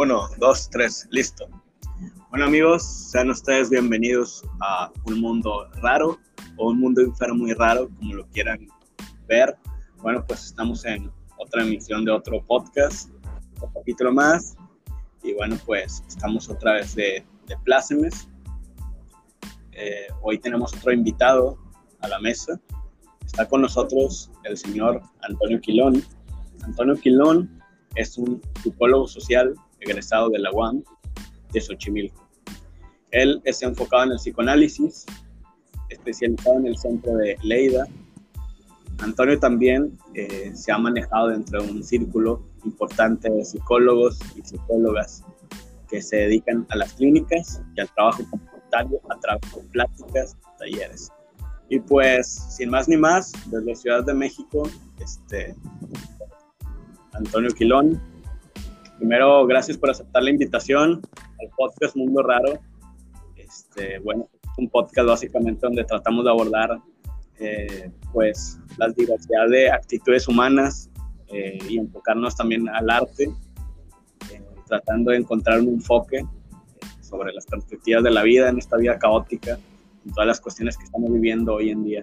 Uno, dos, tres, listo. Bueno amigos, sean ustedes bienvenidos a un mundo raro o un mundo enfermo y raro, como lo quieran ver. Bueno, pues estamos en otra emisión de otro podcast, un capítulo más. Y bueno, pues estamos otra vez de, de Plácemes. Eh, hoy tenemos otro invitado a la mesa. Está con nosotros el señor Antonio Quilón. Antonio Quilón es un psicólogo social egresado de la UAM de Xochimilco. Él es enfocado en el psicoanálisis, especializado en el centro de Leida. Antonio también eh, se ha manejado dentro de un círculo importante de psicólogos y psicólogas que se dedican a las clínicas y al trabajo comunitario a través de pláticas, talleres. Y pues, sin más ni más, desde Ciudad de México, este, Antonio Quilón, Primero, gracias por aceptar la invitación al podcast Mundo Raro. Este, bueno, es un podcast básicamente donde tratamos de abordar eh, pues la diversidad de actitudes humanas eh, y enfocarnos también al arte, eh, tratando de encontrar un enfoque sobre las perspectivas de la vida en esta vida caótica, en todas las cuestiones que estamos viviendo hoy en día.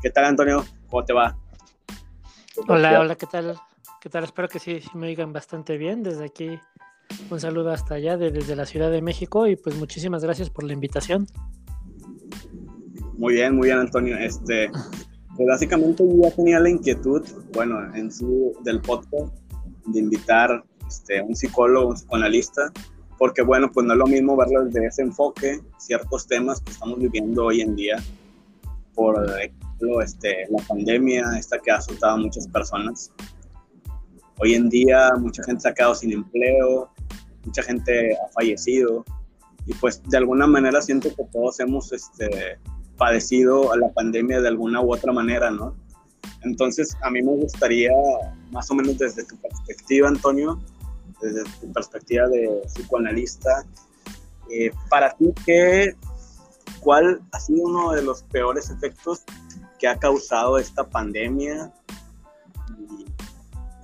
¿Qué tal, Antonio? ¿Cómo te va? Hola, hola, ¿qué tal? ¿Qué tal? Espero que sí, me oigan bastante bien. Desde aquí, un saludo hasta allá, desde la Ciudad de México, y pues muchísimas gracias por la invitación. Muy bien, muy bien, Antonio. Este, pues básicamente yo ya tenía la inquietud, bueno, en su del podcast, de invitar este, un psicólogo, un psicoanalista, porque bueno, pues no es lo mismo verlo desde ese enfoque, ciertos temas que estamos viviendo hoy en día, por ejemplo, este, la pandemia, esta que ha azotado a muchas personas, Hoy en día mucha gente se ha quedado sin empleo, mucha gente ha fallecido y pues de alguna manera siento que todos hemos este, padecido a la pandemia de alguna u otra manera, ¿no? Entonces a mí me gustaría, más o menos desde tu perspectiva, Antonio, desde tu perspectiva de psicoanalista, eh, para ti, ¿qué, ¿cuál ha sido uno de los peores efectos que ha causado esta pandemia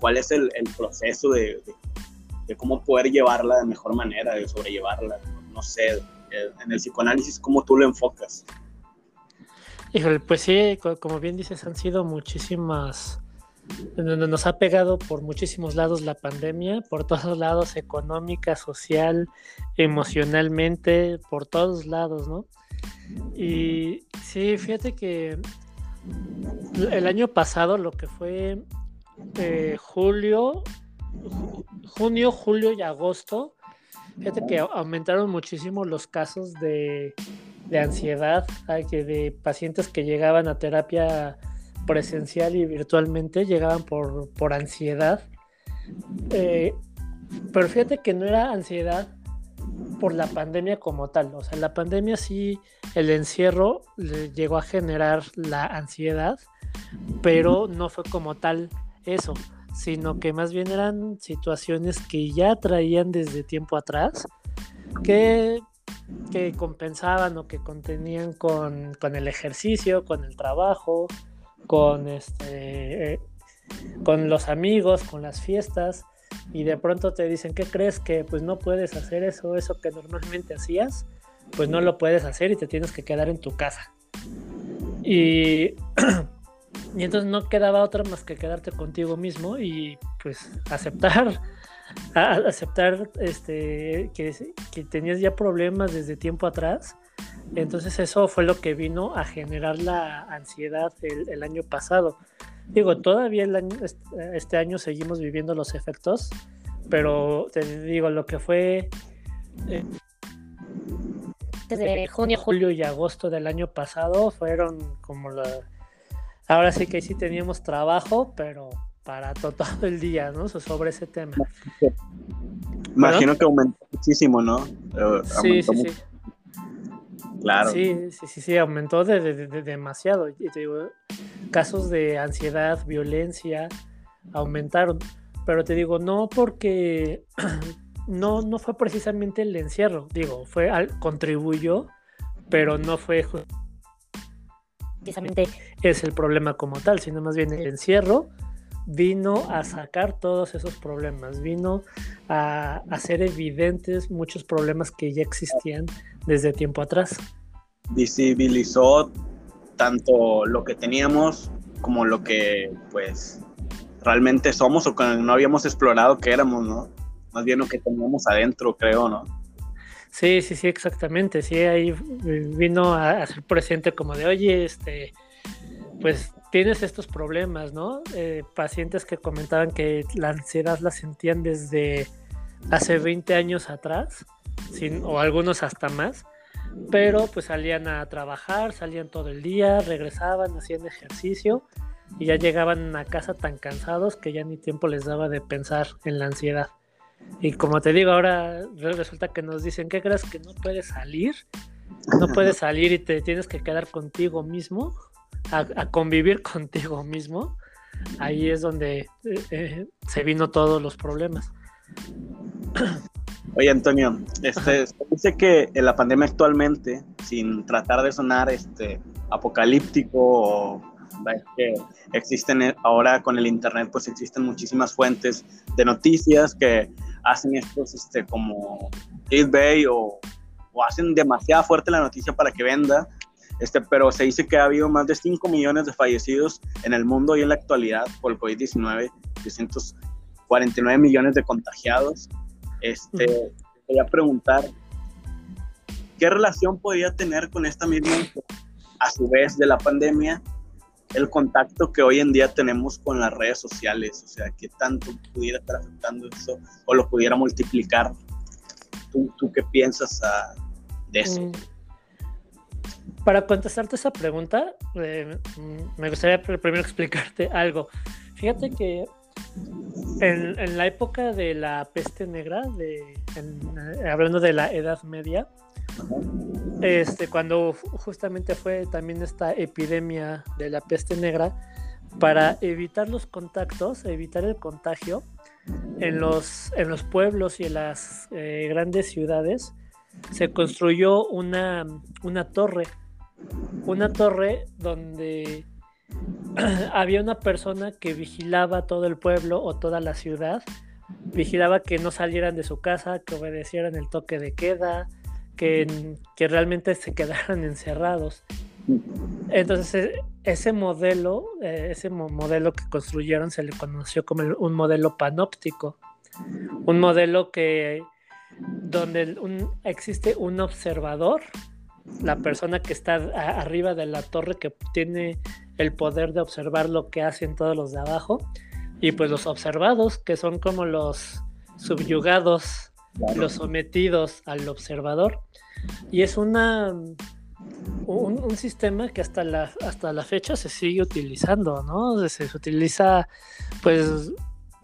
cuál es el, proceso de, cómo poder llevarla de mejor manera, de sobrellevarla, no sé, en el psicoanálisis, cómo tú lo enfocas. Híjole, pues sí, como bien dices, han sido muchísimas, nos ha pegado por muchísimos lados la pandemia, por todos lados, económica, social, emocionalmente, por todos lados, ¿no? Y sí, fíjate que el año pasado lo que fue eh, julio, junio, julio y agosto, fíjate que aumentaron muchísimo los casos de, ansiedad, que de pacientes que llegaban a terapia presencial y virtualmente llegaban por, por ansiedad. Eh, pero fíjate que no era ansiedad por la pandemia como tal. O sea, la pandemia sí, el encierro le llegó a generar la ansiedad, pero no fue como tal eso, sino que más bien eran situaciones que ya traían desde tiempo atrás, que, que compensaban o que contenían con, el ejercicio, con el trabajo, con, este, eh, con los amigos, con las fiestas, y de pronto te dicen, ¿qué crees que pues no puedes hacer eso, eso que normalmente hacías? Pues no lo puedes hacer y te tienes que quedar en tu casa. Y Y entonces no quedaba otra más que quedarte contigo mismo y pues aceptar, aceptar este, que, que tenías ya problemas desde tiempo atrás. Entonces eso fue lo que vino a generar la ansiedad el, año pasado. Digo, todavía el año, este año seguimos viviendo los efectos, pero te digo, lo que fue eh, desde junio, julio y agosto del año pasado fueron como la ahora sí que sí teníamos trabajo, pero para todo el día, ¿no? Sobre ese tema. Imagino que aumentó muchísimo, ¿no? Eh, sí, sí, sí. Claro. Sí, sí, sí, sí, aumentó de, demasiado. Y te digo, casos de ansiedad, violencia, aumentaron. Pero te digo, no porque no, no fue precisamente el encierro, digo, fue contribuyó, pero no fue precisamente es el problema como tal, sino más bien el encierro vino a sacar todos esos problemas, vino a hacer evidentes muchos problemas que ya existían desde tiempo atrás. Visibilizó tanto lo que teníamos como lo que pues realmente somos o que no habíamos explorado que éramos, ¿no? Más bien lo que teníamos adentro, creo, ¿no? Sí, sí, sí, exactamente. Sí, ahí vino a, ser presente como de, oye, este, pues tienes estos problemas, ¿no? Eh, pacientes que comentaban que la ansiedad la sentían desde hace 20 años atrás, sin, o algunos hasta más, pero pues salían a trabajar, salían todo el día, regresaban, hacían ejercicio y ya llegaban a casa tan cansados que ya ni tiempo les daba de pensar en la ansiedad. Y como te digo, ahora resulta que nos dicen, ¿qué crees que no puedes salir? No puedes salir y te tienes que quedar contigo mismo a, convivir contigo mismo, ahí es donde eh, eh, se vino todos los problemas. Oye, Antonio, este, dice que en la pandemia actualmente, sin tratar de sonar este, apocalíptico o que existen ahora con el internet, pues existen muchísimas fuentes de noticias que hacen estos este, como clickbait o, o hacen demasiado fuerte la noticia para que venda este, pero se dice que ha habido más de 5 millones de fallecidos en el mundo y en la actualidad por el COVID-19, 349 millones de contagiados. Este, Quería preguntar, ¿qué relación podría tener con esta misma, a su vez, de la pandemia, el contacto que hoy en día tenemos con las redes sociales? O sea, ¿qué tanto pudiera estar afectando eso o lo pudiera multiplicar? ¿Tú, tú qué piensas ah, de eso? Mm, para contestarte esa pregunta, eh, me gustaría primero explicarte algo. Fíjate que en, la época de la peste negra, eh, hablando de la Edad Media, este, cuando justamente fue también esta epidemia de la peste negra, para evitar los contactos, evitar el contagio, en los, en los pueblos y en las eh, grandes ciudades se construyó una, una torre una torre donde había una persona que vigilaba todo el pueblo o toda la ciudad, vigilaba que no salieran de su casa, que obedecieran el toque de queda, que, que realmente se quedaran encerrados. Entonces e, ese modelo, eh, ese modelo que construyeron se le conoció como un modelo panóptico, un modelo que donde existe un observador la persona que está arriba de la torre que tiene el poder de observar lo que hacen todos los de abajo. Y pues los observados que son como los subyugados, los sometidos al observador. Y es una un, sistema que hasta la, hasta la fecha se sigue utilizando, ¿no? Se, utiliza pues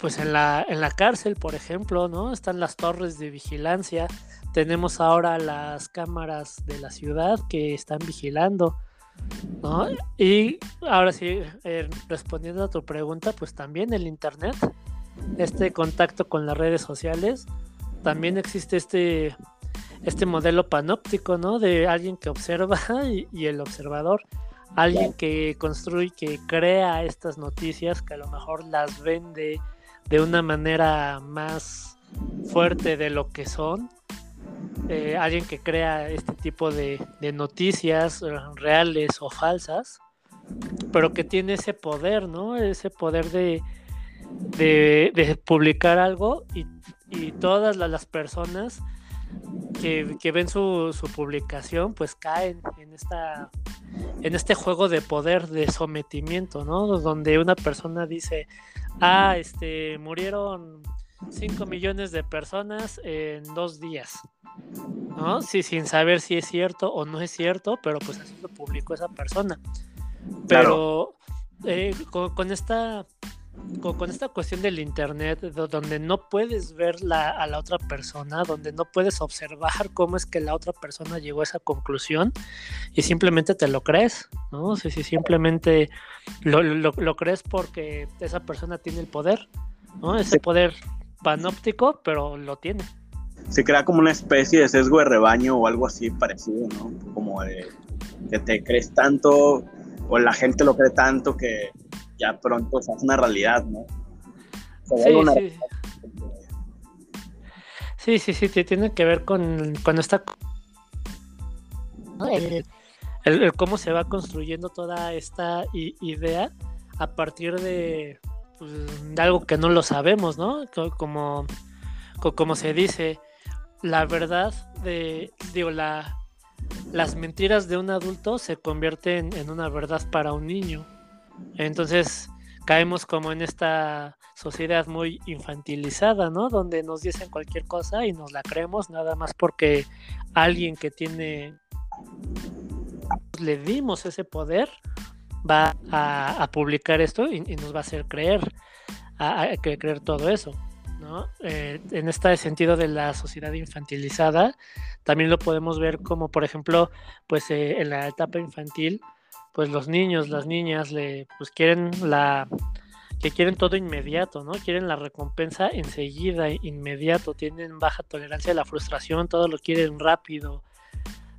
pues en la, en la cárcel, por ejemplo, ¿no? Están las torres de vigilancia tenemos ahora las cámaras de la ciudad que están vigilando, ¿no? Y ahora sí, eh, respondiendo a tu pregunta, pues también el Internet, este contacto con las redes sociales, también existe este, este modelo panóptico, ¿no? De alguien que observa y, el observador, alguien que construye, que crea estas noticias, que a lo mejor las vende de una manera más fuerte de lo que son eh, alguien que crea este tipo de, noticias eh, reales o falsas, pero que tiene ese poder, ¿no? Ese poder de, de, publicar algo y, todas las personas que, ven su, su, publicación pues caen en esta en este juego de poder de sometimiento, ¿no? Donde una persona dice, ah, este, murieron 5 millones de personas en dos días. ¿No? Sí, sin saber si es cierto o no es cierto, pero pues así lo publicó esa persona. Pero eh, con, esta con, esta cuestión del internet, donde no puedes ver a la otra persona, donde no puedes observar cómo es que la otra persona llegó a esa conclusión y simplemente te lo crees, ¿no? Si, simplemente lo, lo, crees porque esa persona tiene el poder, ¿no? Ese poder panóptico, pero lo tiene. Se crea como una especie de sesgo de rebaño o algo así parecido, ¿no? Como de que te crees tanto o la gente lo cree tanto que ya pronto es una realidad, ¿no? sí, sí. sí, sí, tiene que ver con, con esta... El, cómo se va construyendo toda esta idea a partir de, pues, de, algo que no lo sabemos, ¿no? Como, como se dice, la verdad de, digo, la, las mentiras de un adulto se convierten en una verdad para un niño. Entonces caemos como en esta sociedad muy infantilizada, ¿no? Donde nos dicen cualquier cosa y nos la creemos nada más porque alguien que tiene le dimos ese poder va a, publicar esto y, nos va a hacer creer, a, creer todo eso. ¿no? Eh, en este sentido de la sociedad infantilizada, también lo podemos ver como, por ejemplo, pues eh, en la etapa infantil, pues los niños, las niñas, le, pues quieren la que quieren todo inmediato, ¿no? Quieren la recompensa enseguida, inmediato, tienen baja tolerancia a la frustración, todo lo quieren rápido,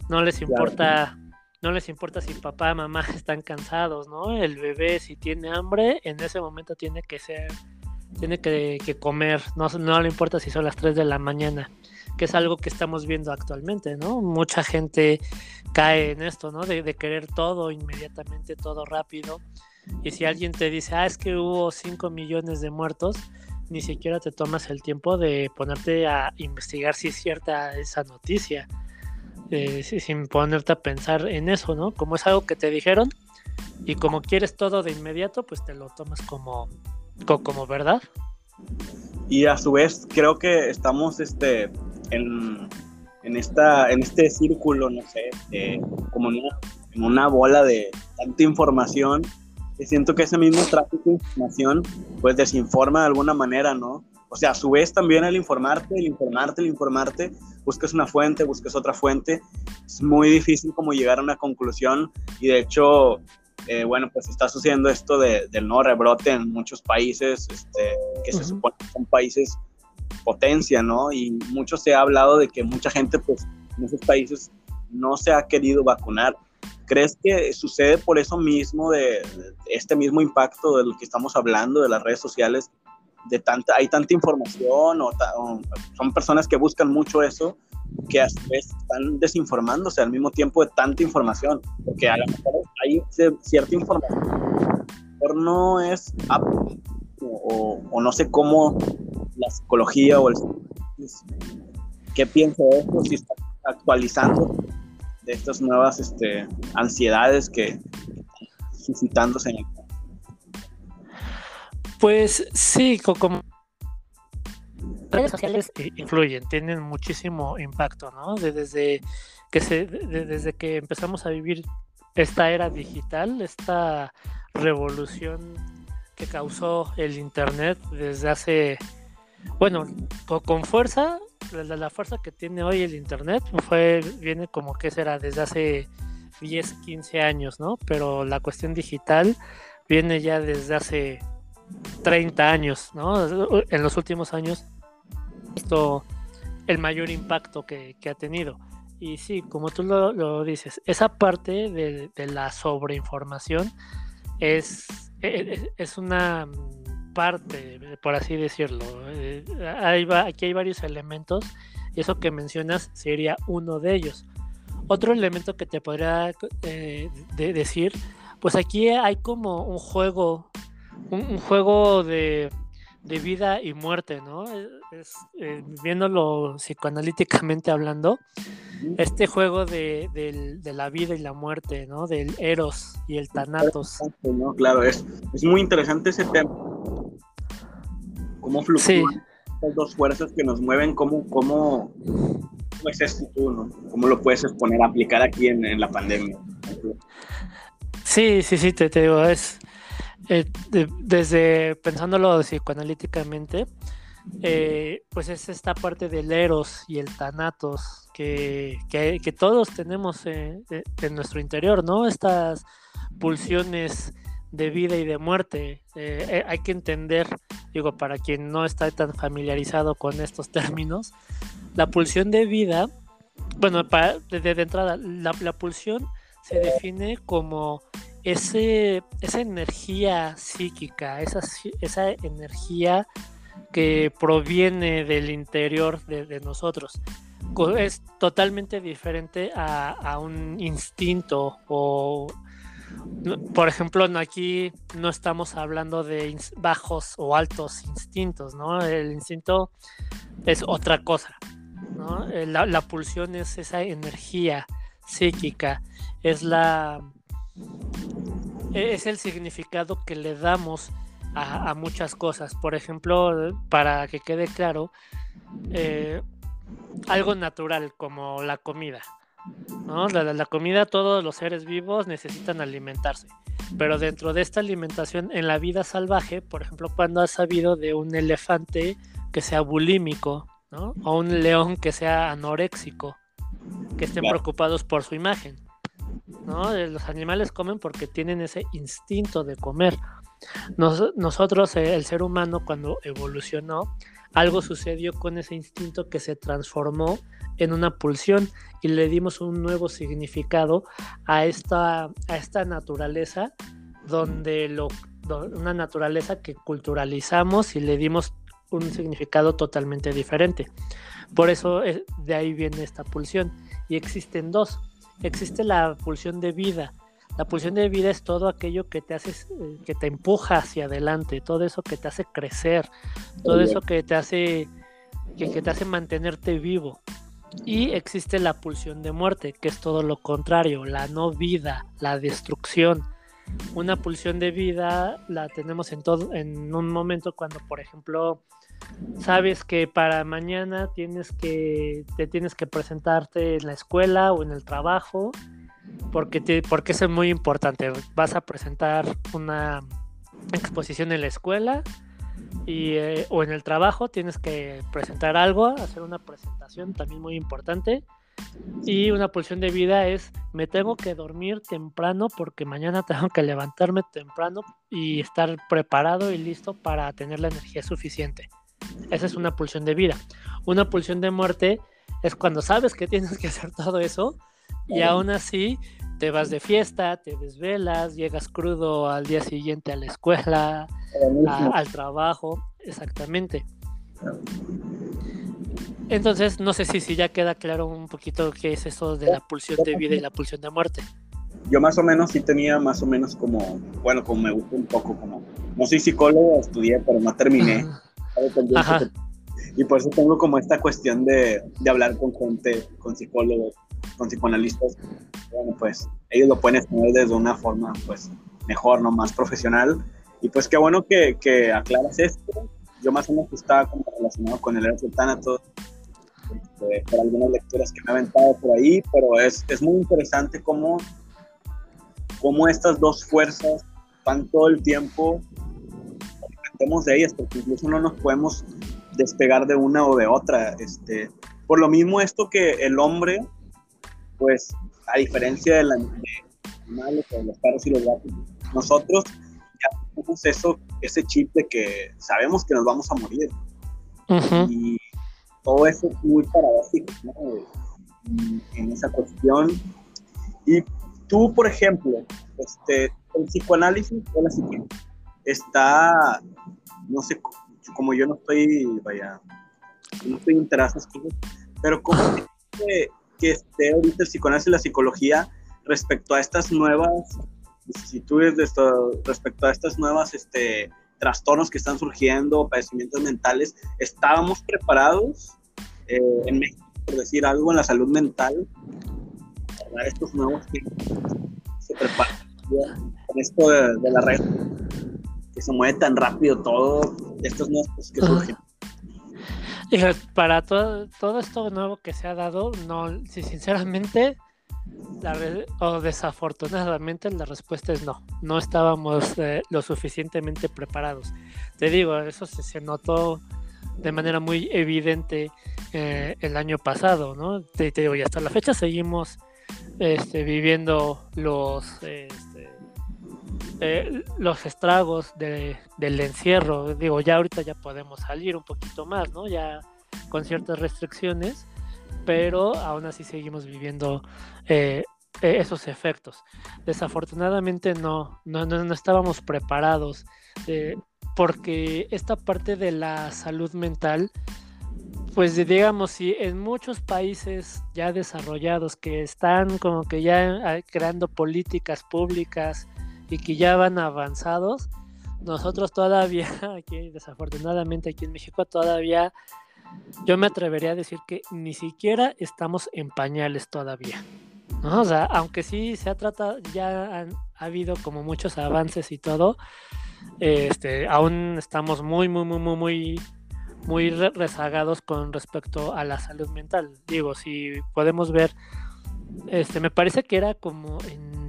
no les importa no les importa si papá, mamá están cansados, ¿no? El bebé si tiene hambre, en ese momento tiene que ser, tiene que, comer, no, no le importa si son las 3 de la mañana, que es algo que estamos viendo actualmente, ¿no? Mucha gente cae en esto, ¿no? De, querer todo inmediatamente, todo rápido. Y si alguien te dice, ah, es que hubo 5 millones de muertos, ni siquiera te tomas el tiempo de ponerte a investigar si es cierta esa noticia eh, sin ponerte a pensar en eso, ¿no? Como es algo que te dijeron y como quieres todo de inmediato, pues te lo tomas como, como, verdad. Y a su vez creo que estamos este, en, en, esta, en este círculo, no sé, como en una, en una bola de tanta información y siento que ese mismo tráfico de información pues desinforma de alguna manera, ¿no? O sea, a su vez también el informarte, el informarte, el informarte, buscas una fuente, buscas otra fuente, es muy difícil como llegar a una conclusión y de hecho, eh, bueno, pues está sucediendo esto de, del no rebrote en muchos países este, que se supone que son países potencia, ¿no? Y mucho se ha hablado de que mucha gente pues en esos países no se ha querido vacunar. ¿Crees que sucede por eso mismo, de, este mismo impacto de lo que estamos hablando, de las redes sociales, de tanta, hay tanta información o, son personas que buscan mucho eso que a su vez están desinformándose al mismo tiempo de tanta información, porque a lo mejor hay cierta información, pero no es apto, o, no sé cómo la psicología o el qué piensa de esto, si está actualizando de estas nuevas este, ansiedades que están suscitándose en el pues sí, como redes sociales influyen, tienen muchísimo impacto, ¿no? desde que se, desde que empezamos a vivir esta era digital, esta revolución que causó el internet desde hace, bueno, con, fuerza, la, la, fuerza que tiene hoy el internet fue, viene como que será desde hace 10, 15 años, ¿no? Pero la cuestión digital viene ya desde hace 30 años, ¿no? En los últimos años, esto el mayor impacto que, ha tenido. Y sí, como tú lo, dices, esa parte de, la sobreinformación es, e, e, es, una parte, por así decirlo. Eh, aquí hay varios elementos y eso que mencionas sería uno de ellos. Otro elemento que te podría eh, decir, pues aquí hay como un juego un, juego de, vida y muerte, ¿no? Es, eh, viéndolo psicoanalíticamente hablando, este juego de, la vida y la muerte, ¿no? Del Eros y el Thanatos. Claro, es, es muy interesante ese tema. Cómo fluctúan estas dos fuerzas que nos mueven, cómo, cómo, cómo es esto tú, ¿no? ¿Cómo lo puedes exponer, aplicar aquí en, la pandemia? Sí, sí, sí, te, te digo, es, eh, desde pensándolo psicoanalíticamente, eh, pues es esta parte del eros y el tanatos que, que, todos tenemos en nuestro interior, ¿no? Estas pulsiones de vida y de muerte. Eh, hay que entender, digo, para quien no está tan familiarizado con estos términos, la pulsión de vida, bueno, para, de, entrada, la, la pulsión se define como ese, esa energía psíquica, esa, esa energía que proviene del interior de, nosotros. Es totalmente diferente a, un instinto o, por ejemplo, aquí no estamos hablando de bajos o altos instintos, ¿no? El instinto es otra cosa, la pulsión es esa energía psíquica, es la e-, es el significado que le damos a, muchas cosas. Por ejemplo, para que quede claro, eh, algo natural como la comida. ¿No? La, la, comida, todos los seres vivos necesitan alimentarse. Pero dentro de esta alimentación en la vida salvaje, por ejemplo, cuando has sabido de un elefante que sea bulímico, ¿no? o un león que sea anoréxico, que estén preocupados por su imagen. ¿no? Los animales comen porque tienen ese instinto de comer. nosotros, eh, el ser humano, cuando evolucionó, algo sucedió con ese instinto que se transformó en una pulsión y le dimos un nuevo significado a esta, a esta naturaleza, donde lo, una naturaleza que culturalizamos y le dimos un significado totalmente diferente. Por eso eh, de ahí viene esta pulsión. Y existen dos existe la pulsión de vida. La pulsión de vida es todo aquello que te hace, eh, que te empuja hacia adelante, todo eso que te hace crecer, todo eso que te hace, que, te hace mantenerte vivo. Y existe la pulsión de muerte, que es todo lo contrario, la no vida, la destrucción. Una pulsión de vida la tenemos en todo, en un momento cuando, por ejemplo, sabes que para mañana tienes que te tienes que presentarte en la escuela o en el trabajo porque te, porque eso es muy importante vas a presentar una exposición en la escuela y, eh, o en el trabajo tienes que presentar algo hacer una presentación también muy importante y una pulsión de vida es me tengo que dormir temprano porque mañana tengo que levantarme temprano y estar preparado y listo para tener la energía suficiente. Esa es una pulsión de vida. Una pulsión de muerte es cuando sabes que tienes que hacer todo eso y aún así te vas de fiesta, te desvelas, llegas crudo al día siguiente a la escuela, al trabajo, exactamente. Entonces, no sé si, si ya queda claro un poquito qué es eso de la pulsión de vida y la pulsión de muerte. Yo más o menos sí tenía más o menos como, bueno, como me gusta un poco, como, no soy psicólogo, estudié, pero no terminé. Y por eso tengo como esta cuestión de, de hablar con gente, con psicólogos, con psicoanalistas. Bueno, pues ellos lo pueden exponer desde una forma, pues, mejor, ¿no? Más profesional. Y pues qué bueno que, que aclaras esto. Yo más o menos estaba como relacionado con el Eres Tánato, este, por algunas lecturas que me he aventado por ahí, pero es, es muy interesante cómo, cómo estas dos fuerzas van todo el tiempo de ellas, porque incluso no nos podemos despegar de una o de otra. Este, por lo mismo esto que el hombre, pues, a diferencia de, la, de, los perros y los gatos, nosotros ya tenemos eso, ese chip de que sabemos que nos vamos a morir. Y todo eso es muy paradójico en esa cuestión. Y tú, por ejemplo, este, el psicoanálisis o la psiquiatría está, no sé, como yo no estoy, vaya, no estoy cosas, pero como que, esté ahorita el psicoanálisis y la psicología respecto a estas nuevas vicisitudes, de esto, respecto a estas nuevas este, trastornos que están surgiendo, padecimientos mentales, ¿estábamos preparados eh, en México, por decir algo, en la salud mental para estos nuevos que se preparan con esto de, de la red? que se mueve tan rápido todo, estos nuevos que surgen. Para todo, todo esto nuevo que se ha dado, no, si sinceramente o desafortunadamente la respuesta es no, no estábamos eh, lo suficientemente preparados. Te digo, eso se, notó de manera muy evidente eh, el año pasado, ¿no? Te, digo, y hasta la fecha seguimos este, viviendo los... Este, eh, los estragos del encierro. Digo, ya ahorita ya podemos salir un poquito más, ¿no? Ya con ciertas restricciones, pero aún así seguimos viviendo eh, eh, esos efectos. Desafortunadamente no, no, no, estábamos preparados eh, porque esta parte de la salud mental, pues digamos, si en muchos países ya desarrollados que están como que ya creando políticas públicas y que ya van avanzados, nosotros todavía, aquí desafortunadamente aquí en México todavía, yo me atrevería a decir que ni siquiera estamos en pañales todavía. O sea, aunque sí se ha tratado, ya han, ha habido como muchos avances y todo, este, aún estamos muy, muy, muy, muy, muy, muy rezagados con respecto a la salud mental. Digo, si podemos ver, este, me parece que era como en,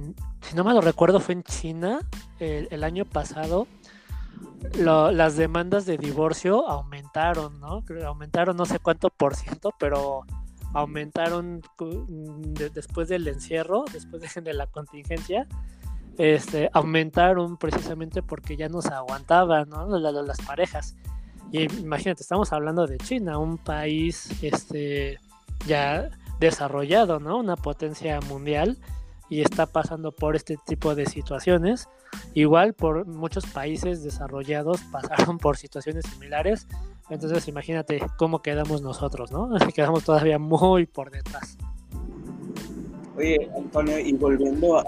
si no me lo recuerdo, fue en China el, año pasado. las demandas de divorcio aumentaron, ¿no? Aumentaron no sé cuánto por ciento, pero aumentaron después del encierro, después de, la contingencia, este, aumentaron precisamente porque ya no se aguantaban ¿no? las, parejas. Y imagínate, estamos hablando de China, un país este, ya desarrollado, ¿no? Una potencia mundial y está pasando por este tipo de situaciones. Igual por muchos países desarrollados pasaron por situaciones similares entonces imagínate cómo quedamos nosotros, ¿no? Quedamos todavía muy por detrás. Oye, Antonio, y volviendo a,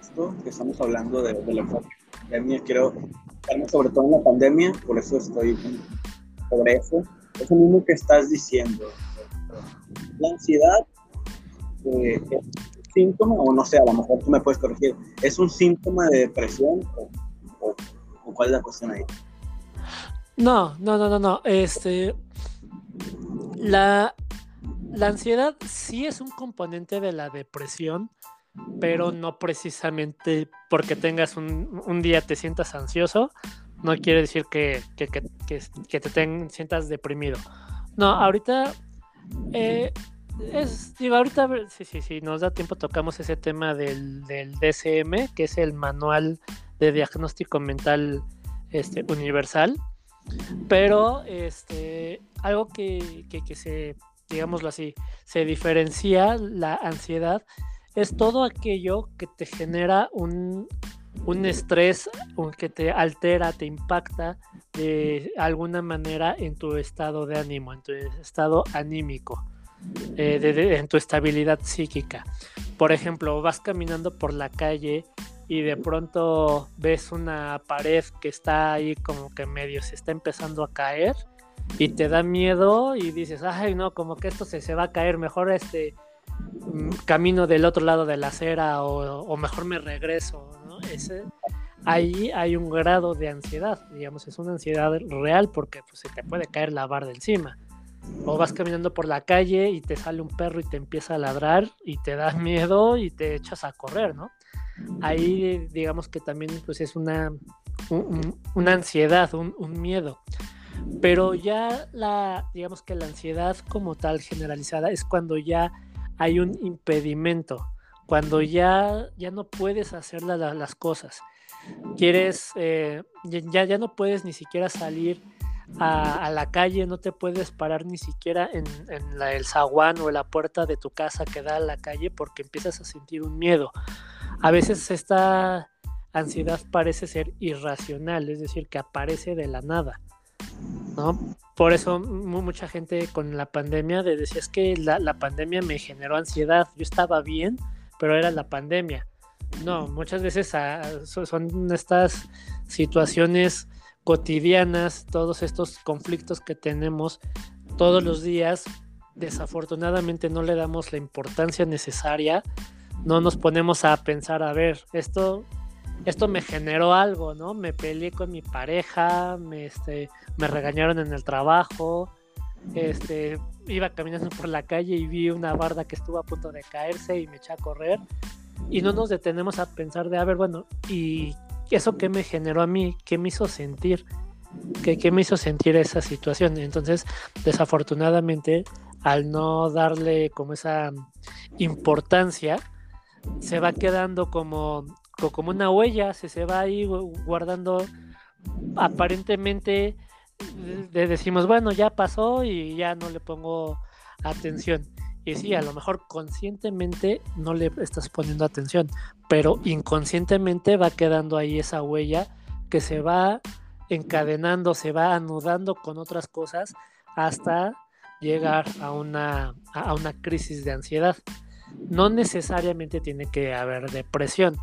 esto que estamos hablando de, de la pandemia, quiero sobre todo en la pandemia, por eso estoy sobre eso. Es lo mismo que estás diciendo. La ansiedad eh, es síntoma, o no sé, a lo mejor tú me puedes corregir, ¿es un síntoma de depresión o, o cuál es la cuestión ahí? No, no, no, no, no. Este. La, la ansiedad sí es un componente de la depresión, pero no precisamente porque tengas un, día te sientas ansioso, no quiere decir que, que, te sientas deprimido. No, ahorita eh, es, digo, ahorita sí, sí, sí, nos da tiempo, tocamos ese tema del, del que es el manual de diagnóstico mental este, universal. Pero este, algo que, se, digámoslo así, se diferencia la ansiedad es todo aquello que te genera un, un estrés que te altera, te impacta de alguna manera en tu estado de ánimo, en tu estado anímico, eh, en tu estabilidad psíquica. Por ejemplo, vas caminando por la calle y de pronto ves una pared que está ahí como que medio se está empezando a caer y te da miedo y dices, ay no, como que esto se, se va a caer, mejor este mm, camino del otro lado de la acera o, mejor me regreso, ¿no? Ese, ahí hay un grado de ansiedad, digamos, es una ansiedad real porque pues, se te puede caer la barra de encima. O vas caminando por la calle y te sale un perro y te empieza a ladrar y te da miedo y te echas a correr, ¿no? ahí digamos que también pues es una, una ansiedad, un, miedo. Pero ya la, digamos que la ansiedad como tal generalizada es cuando ya hay un impedimento, cuando ya, ya no puedes hacer las cosas. Quieres, eh, ya, ya no puedes ni siquiera salir a, la calle, no te puedes parar ni siquiera en, el zaguán o la puerta de tu casa que da a la calle porque empiezas a sentir un miedo a veces esta ansiedad parece ser irracional, es decir, que aparece de la nada. ¿no? Por eso mucha gente con la pandemia decía es que la, pandemia me generó ansiedad, yo estaba bien, pero era la pandemia. No, muchas veces ah, son estas situaciones cotidianas, todos estos conflictos que tenemos todos los días, desafortunadamente no le damos la importancia necesaria no nos ponemos a pensar, a ver, esto, esto me generó algo, ¿no? Me peleé con mi pareja, me, este, me regañaron en el trabajo, este, iba caminando por la calle y vi una barda que estuvo a punto de caerse y me eché a correr. Y no nos detenemos a pensar de, a ver, bueno, ¿y eso qué me generó a mí? ¿Qué me hizo sentir? ¿Qué, qué me hizo sentir esa situación? Entonces, desafortunadamente, al no darle como esa importancia, se va quedando como, como una huella, se, se va ahí guardando aparentemente decimos, bueno, ya pasó y ya no le pongo atención. Y sí, a lo mejor conscientemente no le estás poniendo atención, pero inconscientemente va quedando ahí esa huella que se va encadenando, se va anudando con otras cosas hasta llegar a una, a una crisis de ansiedad. No necesariamente tiene que haber depresión,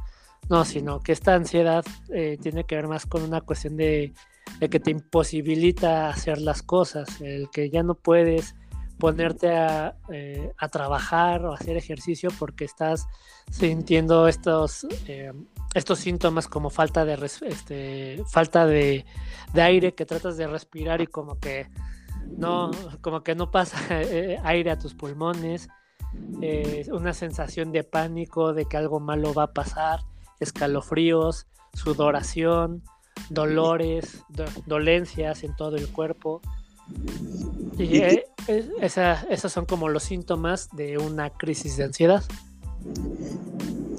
no, sino que esta ansiedad eh, tiene que ver más con una cuestión de, de, que te imposibilita hacer las cosas, el que ya no puedes ponerte a, eh, a trabajar o hacer ejercicio porque estás sintiendo estos, eh, estos síntomas como falta de, este, falta de, aire que tratas de respirar y como que no, como que no pasa aire a tus pulmones, una sensación de pánico, de que algo malo va a pasar escalofríos, sudoración, dolores, dolencias en todo el cuerpo. Y eh, esos son como los síntomas de una crisis de ansiedad.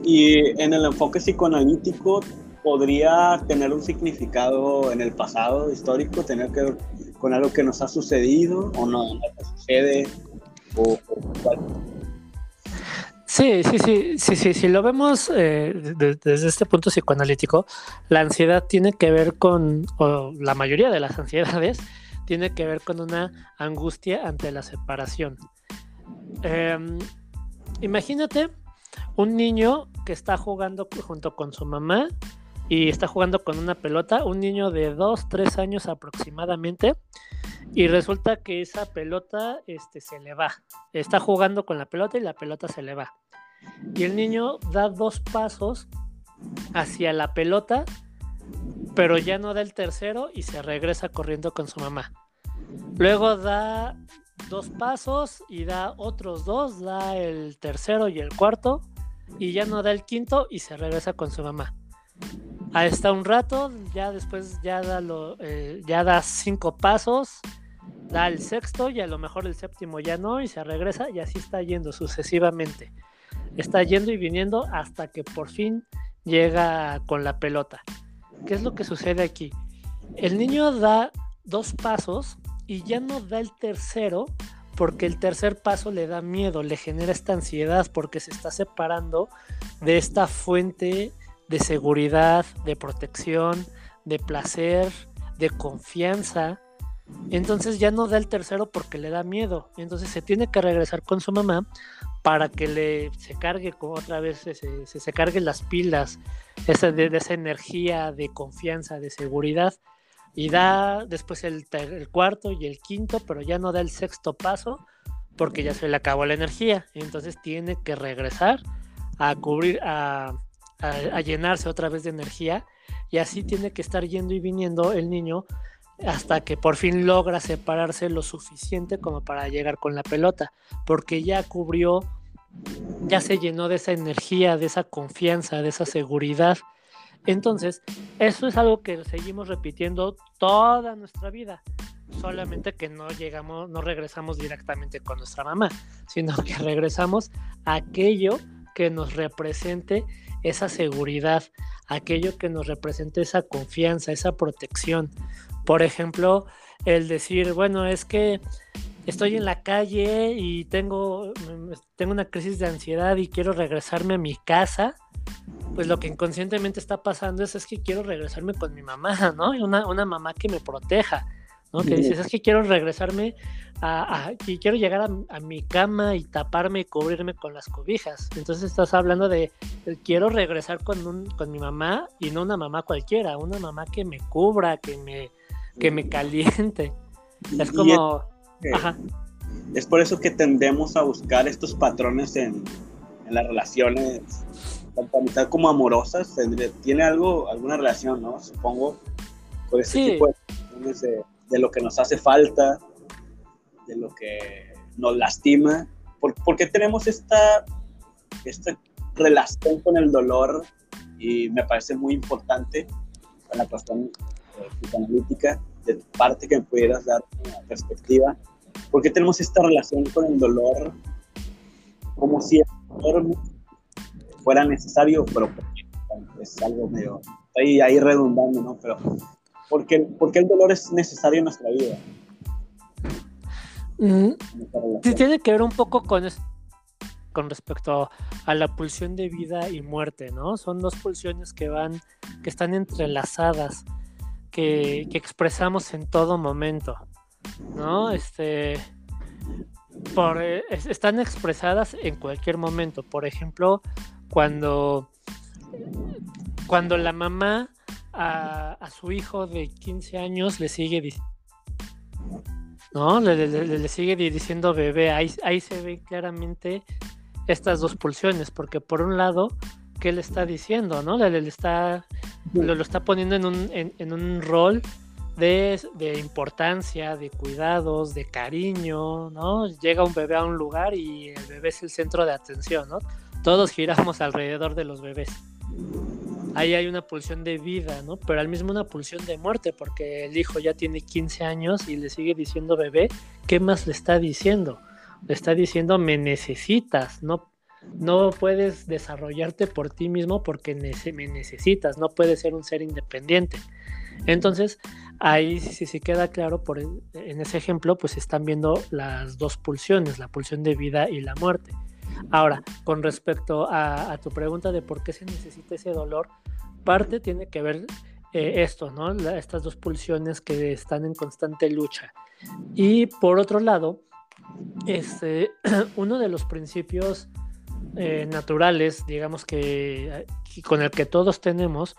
Y en el enfoque psicoanalítico podría tener un significado en el pasado histórico, tener que ver con algo que nos ha sucedido o no, que sucede o, Sí, sí, sí, sí, sí, si lo vemos eh, desde este punto psicoanalítico, la ansiedad tiene que ver con, o la mayoría de las ansiedades, tiene que ver con una angustia ante la separación. Em, imagínate un niño que está jugando junto con su mamá y está jugando con una pelota, un niño de 2, 3 años aproximadamente, y resulta que esa pelota este, se le va. Está jugando con la pelota y la pelota se le va. Y el niño da dos pasos hacia la pelota, pero ya no da el tercero y se regresa corriendo con su mamá. Luego da dos pasos y da otros dos, da el tercero y el cuarto, y ya no da el quinto y se regresa con su mamá. Ahí está un rato, ya después ya da, eh, ya da cinco pasos, da el sexto y a lo mejor el séptimo ya no y se regresa y así está yendo sucesivamente. Está yendo y viniendo hasta que por fin llega con la pelota. ¿Qué es lo que sucede aquí? El niño da dos pasos y ya no da el tercero porque el tercer paso le da miedo, le genera esta ansiedad porque se está separando de esta fuente de seguridad, de protección, de placer, de confianza entonces ya no da el tercero porque le da miedo. Entonces se tiene que regresar con su mamá para que le se cargue otra vez, se, se, cargue las pilas esa, de, esa energía de confianza, de seguridad. Y da después el, el, cuarto y el quinto, pero ya no da el sexto paso porque ya se le acabó la energía. Entonces tiene que regresar a cubrir, a, a llenarse otra vez de energía. Y así tiene que estar yendo y viniendo el niño hasta que por fin logra separarse lo suficiente como para llegar con la pelota, porque ya cubrió, ya se llenó de esa energía, de esa confianza, de esa seguridad. Entonces, eso es algo que seguimos repitiendo toda nuestra vida, solamente que no llegamos, no regresamos directamente con nuestra mamá, sino que regresamos a aquello que nos represente esa seguridad, aquello que nos represente esa confianza, esa protección, por ejemplo, el decir, bueno, es que estoy en la calle y tengo, tengo una crisis de ansiedad y quiero regresarme a mi casa, pues lo que inconscientemente está pasando es, es que quiero regresarme con mi mamá, ¿no? Una, una mamá que me proteja, ¿no? Que dices, es que quiero regresarme a, y quiero llegar a, mi cama y taparme y cubrirme con las cobijas. Entonces estás hablando de, quiero regresar con, un, con mi mamá y no una mamá cualquiera, una mamá que me cubra, que me que me caliente. Es como... Es, por eso que tendemos a buscar estos patrones en, en las relaciones, tanto como amorosas. Tiene algo, alguna relación, ¿no? Supongo, con ese tipo de, de, lo que nos hace falta, de lo que nos lastima. ¿Por, qué tenemos esta, esta relación con el dolor? Y me parece muy importante con la cuestión psicoanalítica de parte que me pudieras dar una perspectiva, porque tenemos esta relación con el dolor como si el dolor fuera necesario, pero es algo medio ahí, ahí redundando, ¿no? Pero porque, porque el dolor es necesario en nuestra vida. Mm, tiene que ver un poco con con respecto a la pulsión de vida y muerte, ¿no? Son dos pulsiones que van, que están entrelazadas, que, expresamos en todo momento, ¿no? Este, por, eh, están expresadas en cualquier momento. Por ejemplo, cuando, cuando la mamá a, su hijo de 15 años le sigue diciendo ¿no? Le, sigue diciendo bebé, ahí, ahí se ve claramente estas dos pulsiones, porque por un lado, ¿qué le está diciendo? ¿no? Le, está, lo, lo, está poniendo en un, en, un rol de, de, importancia, de cuidados, de cariño, ¿no? Llega un bebé a un lugar y el bebé es el centro de atención, ¿no? Todos giramos alrededor de los bebés ahí hay una pulsión de vida, ¿no? Pero al mismo una pulsión de muerte, porque el hijo ya tiene 15 años y le sigue diciendo bebé, ¿qué más le está diciendo? Le está diciendo me necesitas, no, no puedes desarrollarte por ti mismo porque me necesitas, no puedes ser un ser independiente. Entonces, ahí sí, sí queda claro, por, en ese ejemplo, pues están viendo las dos pulsiones, la pulsión de vida y la muerte. Ahora, con respecto a, tu pregunta de por qué se necesita ese dolor, parte tiene que ver eh, esto, ¿no? estas dos pulsiones que están en constante lucha. Y por otro lado, este, uno de los principios eh, naturales, digamos que con el que todos tenemos,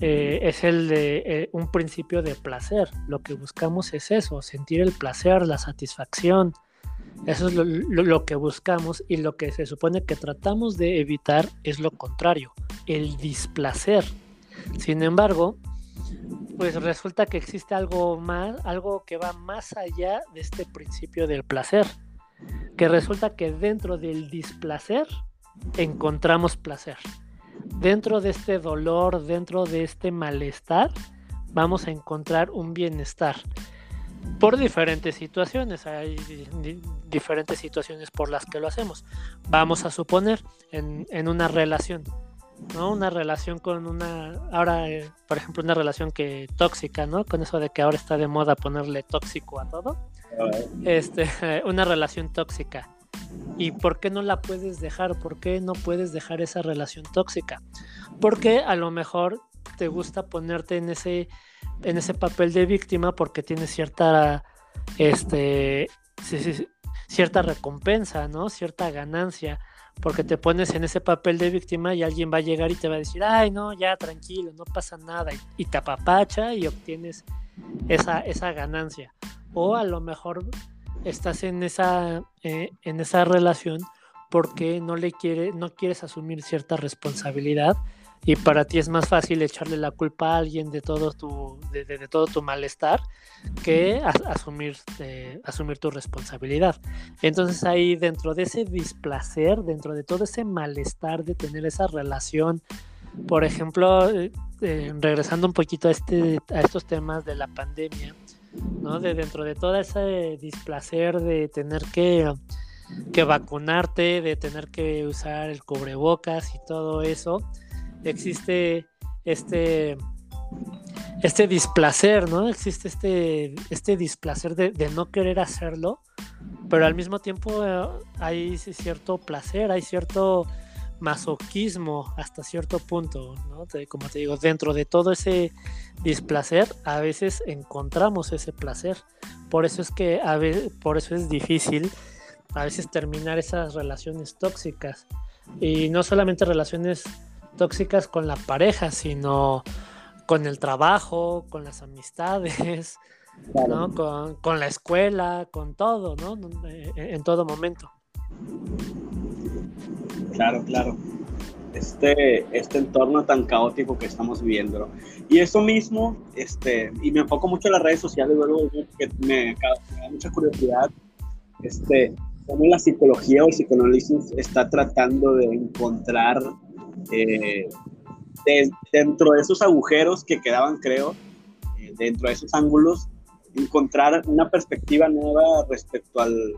eh, es el de un principio de placer. Lo que buscamos es eso, sentir el placer, la satisfacción, eso es lo, que buscamos y lo que se supone que tratamos de evitar es lo contrario, el displacer. Sin embargo, pues resulta que existe algo más, algo que va más allá de este principio del placer, que resulta que dentro del displacer encontramos placer. Dentro de este dolor, dentro de este malestar, vamos a encontrar un bienestar por diferentes situaciones. Hay diferentes situaciones por las que lo hacemos. Vamos a suponer en, una relación, ¿no? Una relación con una, ahora, eh, por ejemplo, una relación que tóxica, ¿no? Con eso de que ahora está de moda ponerle tóxico a todo. Este, una relación tóxica. ¿Y por qué no la puedes dejar? ¿Por qué no puedes dejar esa relación tóxica? Porque a lo mejor te gusta ponerte en ese en ese papel de víctima porque tienes cierta este cierta recompensa, ¿no? Cierta ganancia, porque te pones en ese papel de víctima y alguien va a llegar y te va a decir, ay, no, ya tranquilo, no pasa nada, y, te apapacha y obtienes esa, esa ganancia. O a lo mejor estás en esa, eh, en esa relación porque no le quiere, no quieres asumir cierta responsabilidad y para ti es más fácil echarle la culpa a alguien de todo tu, de, todo tu malestar que asumir, asumir tu responsabilidad. Entonces ahí dentro de ese displacer, dentro de todo ese malestar de tener esa relación, por ejemplo, eh, eh, regresando un poquito a, este, a estos temas de la pandemia. De dentro de todo ese displacer de tener que, que vacunarte, de tener que usar el cubrebocas y todo eso, existe este, este displacer, ¿no? Existe este, este displacer de, no querer hacerlo, pero al mismo tiempo eh, hay cierto placer, hay cierto masoquismo hasta cierto punto, ¿no? como te digo, dentro de todo ese displacer, a veces encontramos ese placer. Por eso es que a veces, por eso es difícil a veces terminar esas relaciones tóxicas. Y no solamente relaciones tóxicas con la pareja, sino con el trabajo, con las amistades, ¿no? con, la escuela, con todo, ¿no? En, todo momento. Claro, claro. Este, este entorno tan caótico que estamos viviendo. Y eso mismo, este, y me enfoco mucho en las redes sociales, luego que me, da mucha curiosidad, este, cómo la psicología o el psicoanálisis está tratando de encontrar eh, dentro de esos agujeros que quedaban, creo, eh, dentro de esos ángulos, encontrar una perspectiva nueva respecto, al,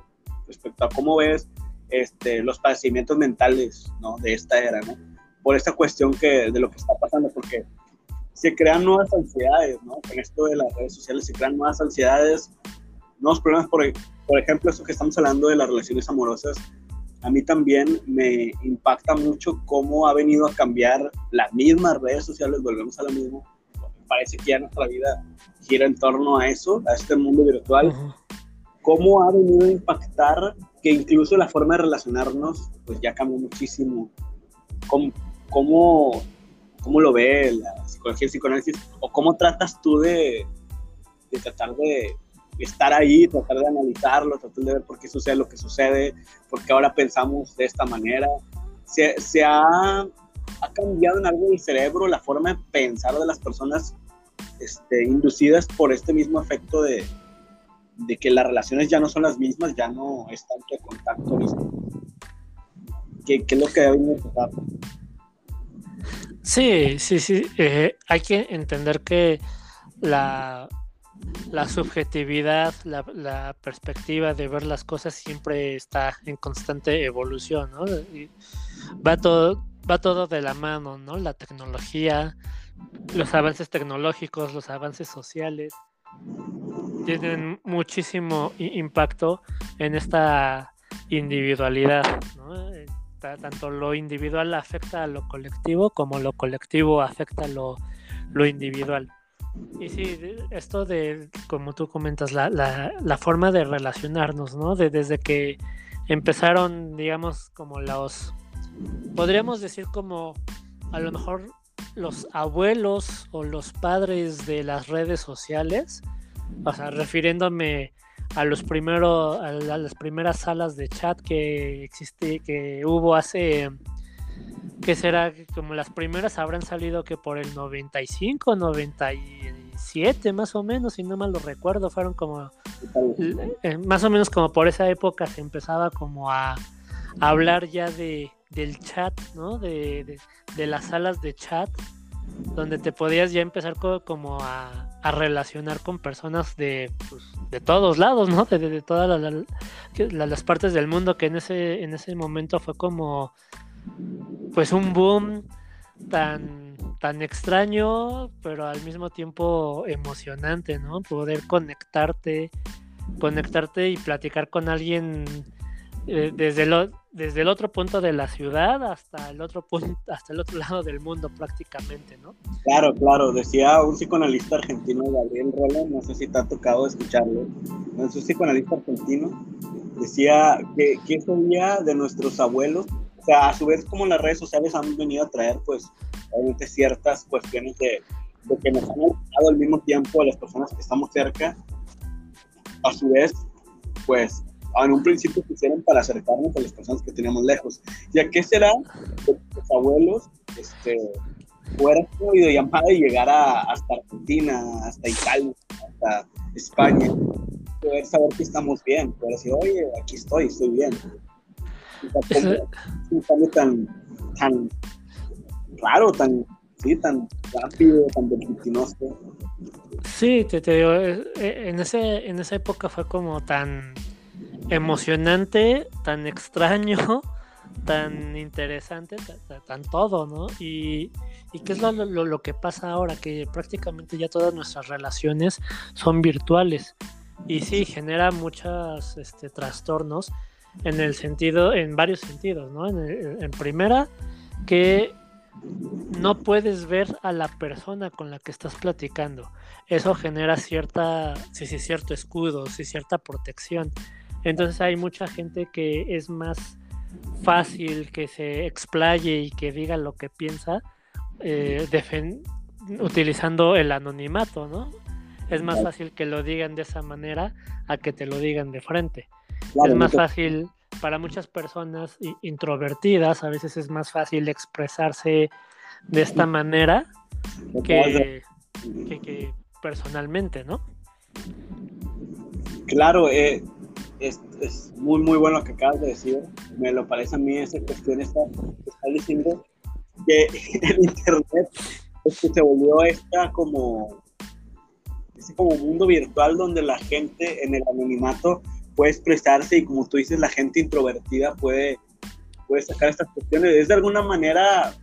respecto a cómo ves este, los padecimientos mentales ¿no? de esta era, ¿no? por esta cuestión que, de lo que está pasando, porque se crean nuevas ansiedades, ¿no? Con esto de las redes sociales se crean nuevas ansiedades, nuevos problemas por, por ejemplo, eso que estamos hablando de las relaciones amorosas, a mí también me impacta mucho cómo ha venido a cambiar las mismas redes sociales, volvemos a lo mismo. Parece que ya nuestra vida gira en torno a eso, a este mundo virtual. Cómo ha venido a impactar que incluso la forma de relacionarnos, pues ya cambió muchísimo. ¿Cómo, cómo, cómo lo ve la psicología, el psicoanálisis? ¿O cómo tratas tú de, de tratar de estar ahí, tratar de analizarlo, tratar de ver por qué sucede lo que sucede, porque ahora pensamos de esta manera. Se, se ha, ha, cambiado en algo el cerebro la forma de pensar de las personas este, inducidas por este mismo efecto de, de, que las relaciones ya no son las mismas, ya no es tanto de contacto. ¿Qué, qué es lo que debe empezar? Sí, sí, sí. Eh, hay que entender que la, la subjetividad, la, perspectiva de ver las cosas siempre está en constante evolución, ¿no? va todo, va todo de la mano, ¿no? La tecnología, los avances tecnológicos, los avances sociales, tienen muchísimo impacto en esta individualidad, ¿no? Tanto lo individual afecta a lo colectivo como lo colectivo afecta a lo, lo individual. Y sí, esto de, como tú comentas, la, la, forma de relacionarnos, ¿no? De, desde que empezaron, digamos, como los, podríamos decir como a lo mejor los abuelos o los padres de las redes sociales, o sea, refiriéndome a los primeros, a las primeras salas de chat que existe, que hubo hace que será como las primeras habrán salido que por el 95, 97 más o menos, si no mal lo recuerdo, fueron como eh, más o menos como por esa época se empezaba como a, hablar ya de del chat, ¿no? De, de, las salas de chat donde te podías ya empezar como a, a, relacionar con personas de, pues, de todos lados, ¿no? De, todas las, las, partes del mundo que en ese, en ese momento fue como pues un boom tan, tan extraño, pero al mismo tiempo emocionante, ¿no? Poder conectarte, conectarte y platicar con alguien eh, desde, lo, desde el otro punto de la ciudad hasta el otro punto, hasta el otro lado del mundo prácticamente, ¿no? Claro, claro, decía un psicoanalista argentino, Gabriel Roland, no sé si te ha tocado escucharlo, es un psicoanalista argentino, decía que, que día de nuestros abuelos o sea, a su vez como las redes sociales han venido a traer pues obviamente ciertas cuestiones de, de que nos han dado al mismo tiempo a las personas que estamos cerca, a su vez pues en un principio quisieron para acercarnos a las personas que teníamos lejos. ¿Y a qué será que los abuelos este, fueran una videollamada y llegara hasta Argentina, hasta Italia, hasta España? Poder saber que estamos bien, poder decir, oye, aquí estoy, estoy bien un cambio tan, tan raro, tan, sí, tan rápido, tan vertiginoso. Sí, te, te digo, eh, en, ese, en esa época fue como tan emocionante, tan extraño, tan interesante, tan, todo, ¿no? Y, y qué es lo, lo, lo, que pasa ahora, que prácticamente ya todas nuestras relaciones son virtuales. Y sí, genera muchos este, trastornos en el sentido, en varios sentidos, ¿no? En, primera, que no puedes ver a la persona con la que estás platicando. Eso genera cierta, sí, sí, cierto escudo, sí, cierta protección. Entonces hay mucha gente que es más fácil que se explaye y que diga lo que piensa eh, utilizando el anonimato, ¿no? Es más fácil que lo digan de esa manera a que te lo digan de frente es más fácil para muchas personas introvertidas, a veces es más fácil expresarse de esta manera que, personalmente, ¿no? Claro, eh, es, muy, muy bueno lo que acabas de decir. Me lo parece a mí esa cuestión está, está diciendo que el Internet es que se volvió esta como, como mundo virtual donde la gente en el anonimato puede expresarse y como tú dices, la gente introvertida puede, puede sacar estas cuestiones. Es de alguna manera,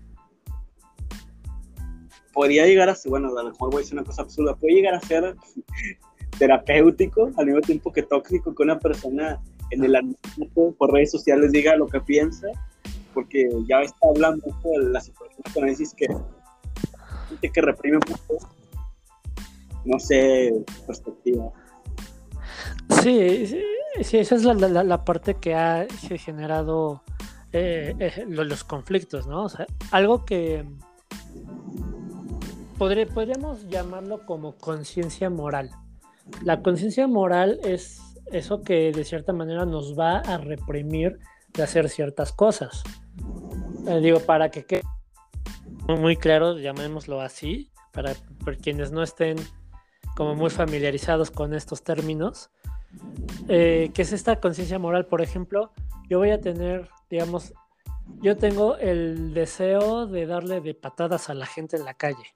podría llegar a ser, bueno, a lo mejor voy a decir una cosa absurda, puede llegar a ser terapéutico, al mismo tiempo que tóxico, que una persona en el anonimato por redes sociales diga lo que piensa, porque ya está hablando de la situación análisis que gente que reprime no sé, perspectiva. Sí, sí, esa es la, la, parte que ha generado eh, eh, los, conflictos, ¿no? O sea, algo que podríamos llamarlo como conciencia moral. La conciencia moral es eso que de cierta manera nos va a reprimir de hacer ciertas cosas. Eh, digo, para que quede muy claro, llamémoslo así, para, quienes no estén como muy familiarizados con estos términos, eh, es esta conciencia moral, por ejemplo, yo voy a tener, digamos, yo tengo el deseo de darle de patadas a la gente en la calle.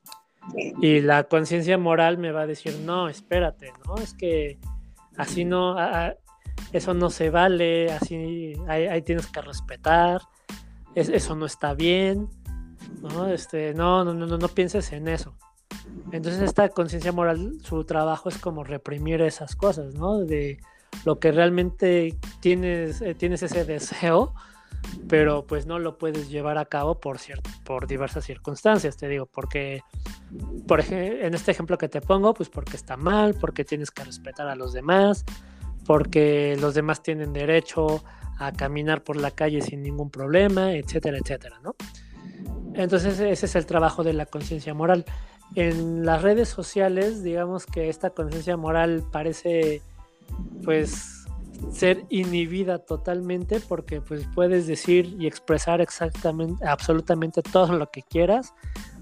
Y la conciencia moral me va a decir, no, espérate, ¿no? Es que así no, eso no se vale, así ahí, tienes que respetar, eso no está bien, ¿no? Este, no, no, no, no pienses en eso. Entonces esta conciencia moral, su trabajo es como reprimir esas cosas, ¿no? De lo que realmente tienes, eh, tienes ese deseo, pero pues no lo puedes llevar a cabo por, cierto, por diversas circunstancias, te digo, porque, por en este ejemplo que te pongo, pues porque está mal, porque tienes que respetar a los demás, porque los demás tienen derecho a caminar por la calle sin ningún problema, etcétera, etcétera, ¿no? Entonces ese es el trabajo de la conciencia moral. En las redes sociales, digamos que esta conciencia moral parece, pues, ser inhibida totalmente porque pues puedes decir y expresar exactamente, absolutamente todo lo que quieras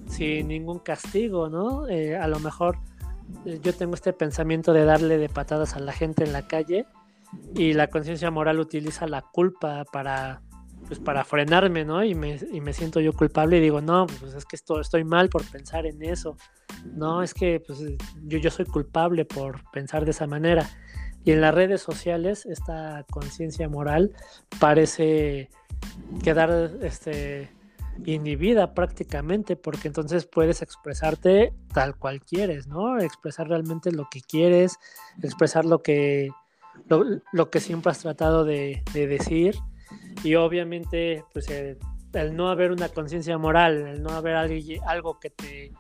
sin ningún castigo, ¿no? Eh, a lo mejor eh, yo tengo este pensamiento de darle de patadas a la gente en la calle y la conciencia moral utiliza la culpa para pues para frenarme, ¿no? Y me, y me siento yo culpable y digo, no, pues es que esto, estoy mal por pensar en eso. No, es que pues, yo, yo soy culpable por pensar de esa manera. Y en las redes sociales esta conciencia moral parece quedar este, inhibida prácticamente, porque entonces puedes expresarte tal cual quieres, ¿no? Expresar realmente lo que quieres, expresar lo que, lo, que siempre has tratado de, decir. Y obviamente, pues el, no haber una conciencia moral, el no haber algo que te,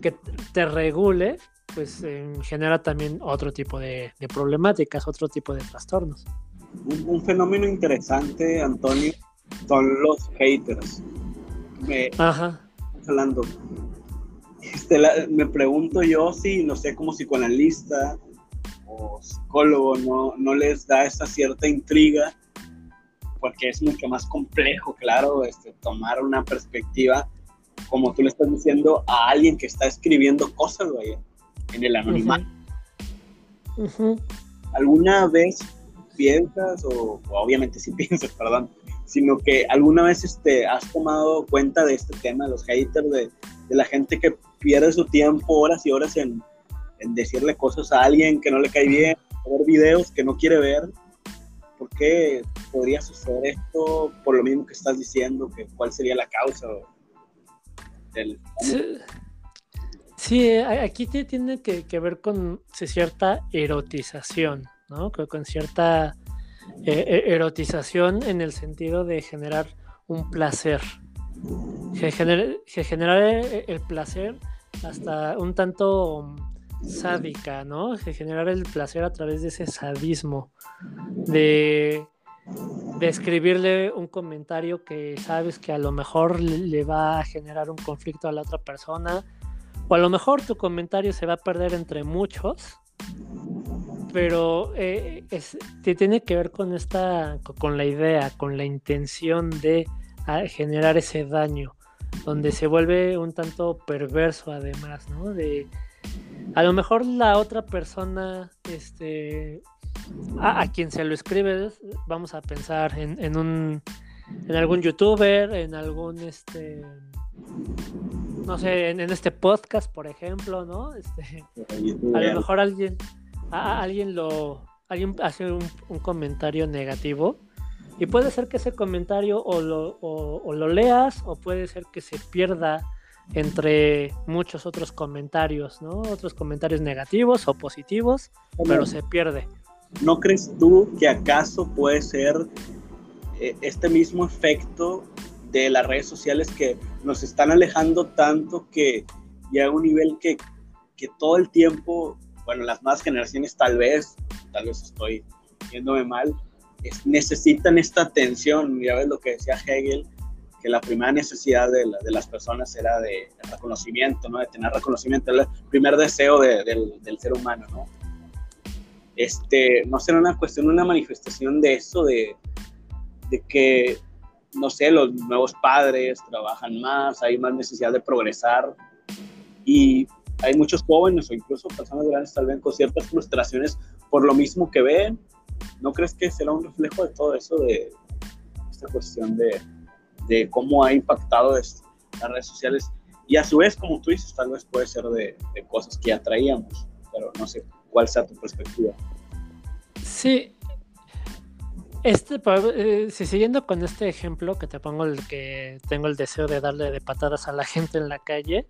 que te regule, pues genera también otro tipo de, problemáticas, otro tipo de trastornos. Un, fenómeno interesante, Antonio, son los haters. Me, Ajá. Hablando. Este, me pregunto yo si, no sé, como psicoanalista o psicólogo, no, no les da esa cierta intriga, porque es mucho más complejo, claro, este, tomar una perspectiva, como tú le estás diciendo, a alguien que está escribiendo cosas, vaya en el anonimato. ¿Alguna vez piensas, o, obviamente sí piensas, perdón, sino que alguna vez este, has tomado cuenta de este tema, de los haters, de, la gente que pierde su tiempo horas y horas en, decirle cosas a alguien que no le cae bien, ver videos que no quiere ver? ¿Por qué podría suceder esto por lo mismo que estás diciendo? Que, ¿Cuál sería la causa del... Sí, aquí tiene que, ver con cierta erotización, ¿no? Con cierta eh, e, erotización en el sentido de generar un placer. generar eh, el placer hasta un tanto sádica, ¿no? Generar el placer a través de ese sadismo, de, de escribirle un comentario que sabes que a lo mejor le va a generar un conflicto a la otra persona o a lo mejor tu comentario se va a perder entre muchos, pero eh, tiene que ver con esta, con la idea, con la intención de ah, generar ese daño, donde se vuelve un tanto perverso además, ¿no? De a lo mejor la otra persona, este, a, quien se lo escribe, vamos a pensar en, en un, en algún youtuber, en algún, este, no sé, en, este podcast, por ejemplo, ¿no? Este, a lo mejor alguien, alguien lo, alguien hace un, comentario negativo y puede ser que ese comentario o lo, o, lo leas o puede ser que se pierda entre muchos otros comentarios, ¿no? Otros comentarios negativos o positivos, pero se pierde. ¿No crees tú que acaso puede ser eh, este mismo efecto de las redes sociales que nos están alejando tanto que llega a un nivel que, que todo el tiempo, bueno, las más generaciones tal vez, tal vez estoy viéndome mal, necesitan esta atención, ya ves lo que decía Hegel, que la primera necesidad de, las personas era de, reconocimiento, ¿no? De tener reconocimiento, el primer deseo del, ser humano, ¿no? Este, no será una cuestión, una manifestación de eso, de, de que, no sé, los nuevos padres trabajan más, hay más necesidad de progresar y hay muchos jóvenes o incluso personas grandes tal vez con ciertas frustraciones por lo mismo que ven. ¿No crees que será un reflejo de todo eso, de esta cuestión de, de cómo ha impactado las redes sociales. Y a su vez, como tú dices, tal vez puede ser de, cosas que ya traíamos, pero no sé cuál sea tu perspectiva. Sí, este, eh, si siguiendo con este ejemplo que te pongo, el que tengo el deseo de darle de patadas a la gente en la calle,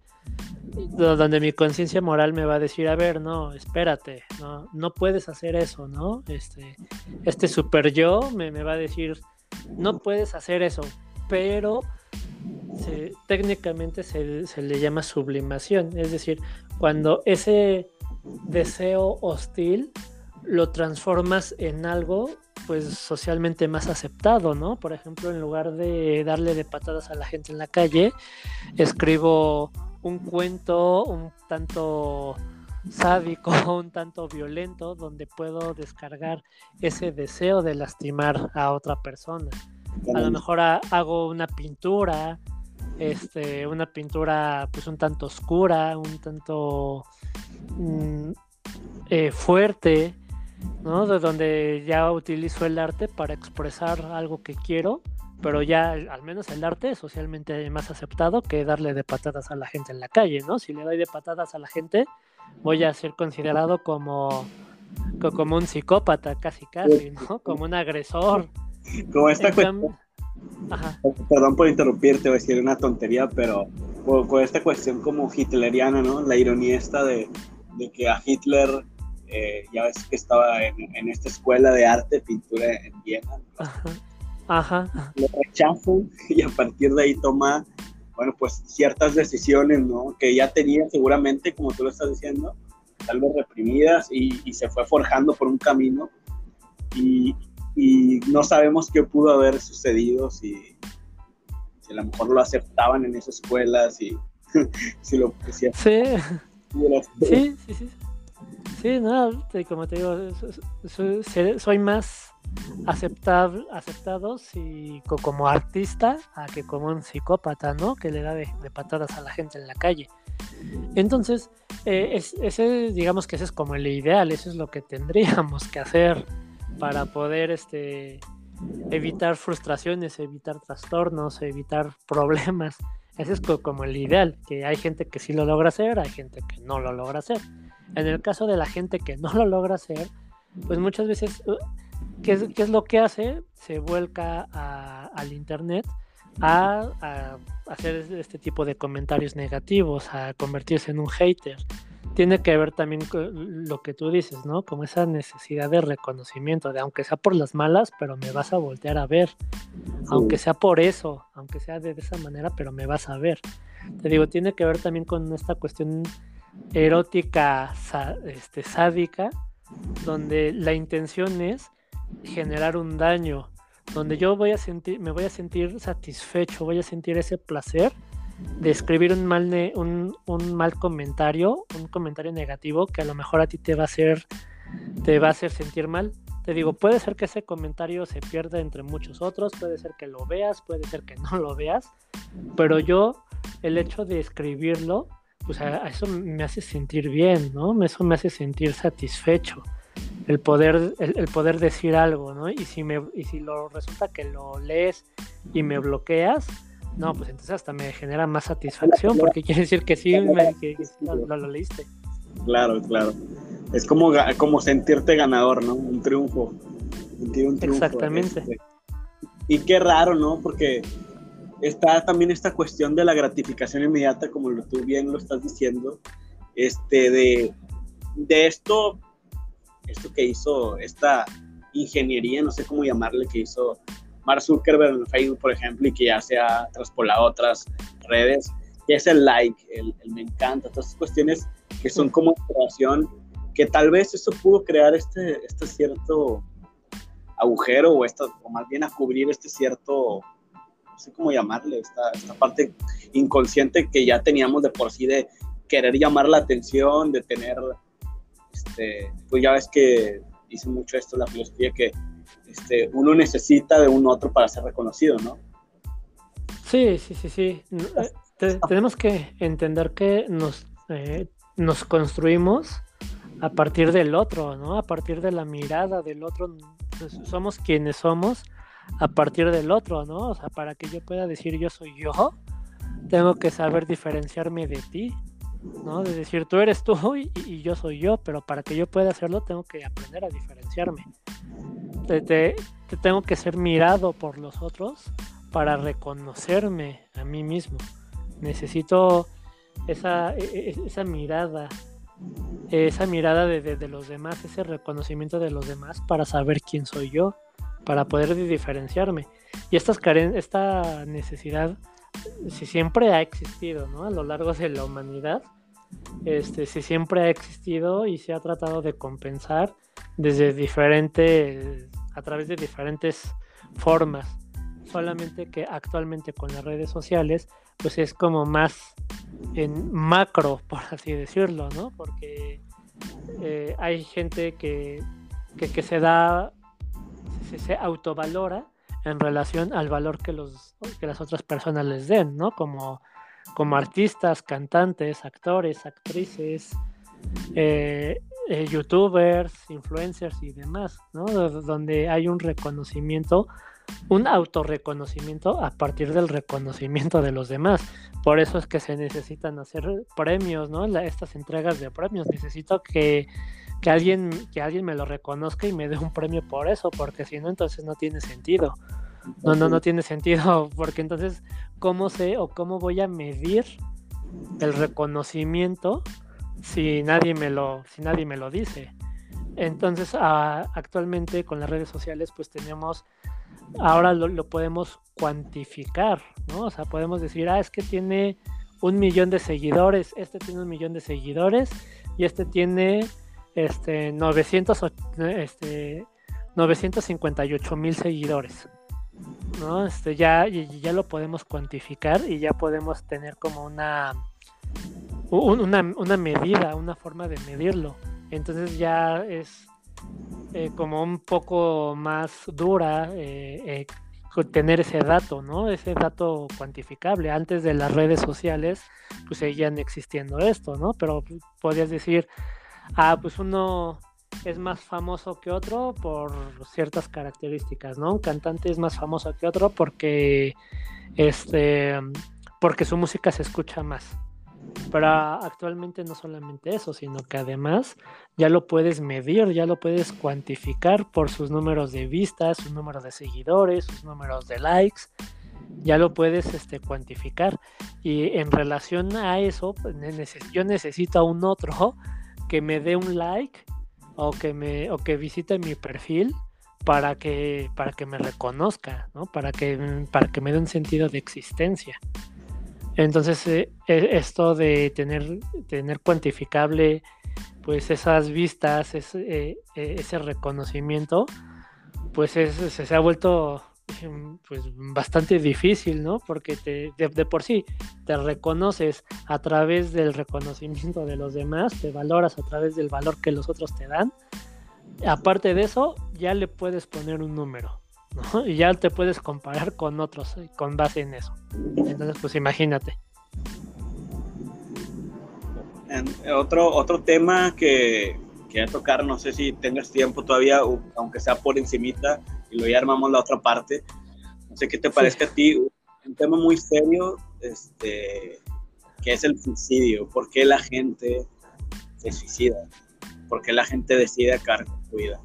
donde mi conciencia moral me va a decir, a ver, no, espérate, no, puedes hacer eso, ¿no? Este, este super yo me va a decir, no puedes hacer eso, pero técnicamente se, le llama sublimación, es decir, cuando ese deseo hostil lo transformas en algo pues socialmente más aceptado, ¿no? Por ejemplo, en lugar de darle de patadas a la gente en la calle, escribo un cuento un tanto sádico, un tanto violento, donde puedo descargar ese deseo de lastimar a otra persona a lo mejor hago una pintura, este, una pintura pues un tanto oscura, un tanto mm, eh, fuerte, ¿no? De donde ya utilizo el arte para expresar algo que quiero, pero ya al menos el arte es socialmente más aceptado que darle de patadas a la gente en la calle, ¿no? Si le doy de patadas a la gente, voy a ser considerado como, como un psicópata, casi casi, ¿no? Como un agresor. Como esta cuestión. Perdón por interrumpirte, voy a decir una tontería, pero por, esta cuestión como hitleriana, ¿no? La ironía esta de, que a Hitler, eh, ya ves que estaba en, esta escuela de arte, pintura en Viena. Ajá. Lo rechazan y a partir de ahí toma, bueno, pues ciertas decisiones, ¿no? Que ya tenía seguramente, como tú lo estás diciendo, tal vez reprimidas y, y se fue forjando por un camino. Y, y no sabemos qué pudo haber sucedido si, si a lo mejor lo aceptaban en esa escuela, si, si lo pusieron. Sí. sí, sí, sí. Sí, no, como te digo, soy, más aceptable, aceptado si, como artista a que como un psicópata, ¿no? Que le da de, patadas a la gente en la calle. Entonces, eh, ese, digamos que ese es como el ideal, eso es lo que tendríamos que hacer para poder este, evitar frustraciones, evitar trastornos, evitar problemas. Ese es como el ideal, que hay gente que sí lo logra hacer, hay gente que no lo logra hacer. En el caso de la gente que no lo logra hacer, pues muchas veces, uh, ¿qué es, qué es lo que hace? Se vuelca al Internet a, a, hacer este tipo de comentarios negativos, a convertirse en un hater tiene que ver también con lo que tú dices, ¿no? Como esa necesidad de reconocimiento, de aunque sea por las malas, pero me vas a voltear a ver. Aunque sea por eso, aunque sea de esa manera, pero me vas a ver. Te digo, tiene que ver también con esta cuestión erótica, este, sádica, donde la intención es generar un daño, donde yo voy a sentir, me voy a sentir satisfecho, voy a sentir ese placer de escribir un mal, un, un, mal comentario, un comentario negativo que a lo mejor a ti te va a hacer, te va a hacer sentir mal. Te digo, puede ser que ese comentario se pierda entre muchos otros, puede ser que lo veas, puede ser que no lo veas, pero yo, el hecho de escribirlo, pues a, eso me hace sentir bien, ¿no? Eso me hace sentir satisfecho. El poder, el, poder decir algo, ¿no? Y si me, y si lo resulta que lo lees y me bloqueas, no, pues entonces hasta me genera más satisfacción porque quiere decir que sí, que, lo, leíste. Claro, claro. Es como, como sentirte ganador, ¿no? Un triunfo. Sentir un triunfo. Exactamente. Este. Y qué raro, ¿no? Porque está también esta cuestión de la gratificación inmediata, como lo, tú bien lo estás diciendo, este, de, de esto, esto que hizo esta ingeniería, no sé cómo llamarle, que hizo Mark Zuckerberg en Facebook, por ejemplo, y que ya se ha traspolado a otras redes, que es el like, el, el me encanta, todas esas cuestiones que son como creación, que tal vez eso pudo crear este, este cierto agujero o, esta, o más bien a cubrir este cierto, no sé cómo llamarle, esta, esta parte inconsciente que ya teníamos de por sí de querer llamar la atención, de tener, este, pues ya ves que dice mucho esto la filosofía que este, uno necesita de un otro para ser reconocido, ¿no? Sí, sí, sí, sí. Eh, tenemos que entender que nos, eh, nos construimos a partir del otro, ¿no? A partir de la mirada del otro. Somos quienes somos a partir del otro, ¿no? O sea, para que yo pueda decir yo soy yo, tengo que saber diferenciarme de ti, ¿no? De decir tú eres tú y, yo soy yo, pero para que yo pueda hacerlo tengo que aprender a diferenciarme. Te, tengo que ser mirado por los otros para reconocerme a mí mismo. Necesito esa, e, e, esa mirada, esa mirada de, los demás, ese reconocimiento de los demás para saber quién soy yo, para poder diferenciarme. Y esta necesidad si siempre ha existido. A lo largo de la humanidad, este, si siempre ha existido y se ha tratado de compensar desde diferentes, a través de diferentes formas. Solamente que actualmente con las redes sociales, pues es como más en macro, por así decirlo, ¿no? Porque eh, hay gente que, que, se da, se, autovalora en relación al valor que, los, que las otras personas les den, ¿no? Como, como artistas, cantantes, actores, actrices, eh, eh, youtubers, influencers y demás, ¿no? Donde hay un reconocimiento, un autorreconocimiento a partir del reconocimiento de los demás. Por eso es que se necesitan hacer premios, ¿no? estas entregas de premios. Necesito que, que, alguien, que alguien me lo reconozca y me dé un premio por eso, porque si no, entonces no tiene sentido. No, no, no tiene sentido, porque entonces, ¿cómo sé o cómo voy a medir el reconocimiento si nadie me lo, si nadie me lo dice? Entonces, actualmente con las redes sociales, pues tenemos, ahora lo, podemos cuantificar, ¿no? O sea, podemos decir, ah, es que tiene un millón de seguidores, este tiene un millón de seguidores y este tiene este, 900, este, 958 mil seguidores. ¿no? Este, ya, ya lo podemos cuantificar y ya podemos tener como una, una, medida, una forma de medirlo. Entonces ya es eh, como un poco más dura eh, eh, tener ese dato, ¿no? Ese dato cuantificable. Antes de las redes sociales, pues seguían existiendo esto, ¿no? Pero podías decir, ah, pues uno es más famoso que otro por ciertas características, ¿no? Un cantante es más famoso que otro porque este porque su música se escucha más. Pero actualmente no solamente eso, sino que además ya lo puedes medir, ya lo puedes cuantificar por sus números de vistas, sus números de seguidores, sus números de likes, ya lo puedes este, cuantificar. Y en relación a eso, pues, yo necesito a un otro que me dé un like o que me o que visite mi perfil para que para que me reconozca ¿no? para que para que me dé un sentido de existencia entonces eh, e, esto de tener tener cuantificable pues esas vistas ese, eh, e, ese reconocimiento pues se ha vuelto pues bastante difícil, ¿no? Porque te, de, por sí te reconoces a través del reconocimiento de los demás, te valoras a través del valor que los otros te dan. Aparte de eso, ya le puedes poner un número, ¿no? Y ya te puedes comparar con otros eh, con base en eso. Entonces, pues imagínate. Otro, otro tema que quería tocar, no sé si tengas tiempo todavía, aunque sea por encimita, y luego ya armamos la otra parte. No sé qué te parezca a ti, un tema muy serio, este, que es el suicidio. ¿Por qué la gente se suicida? ¿Por qué la gente decide acabar con su vida?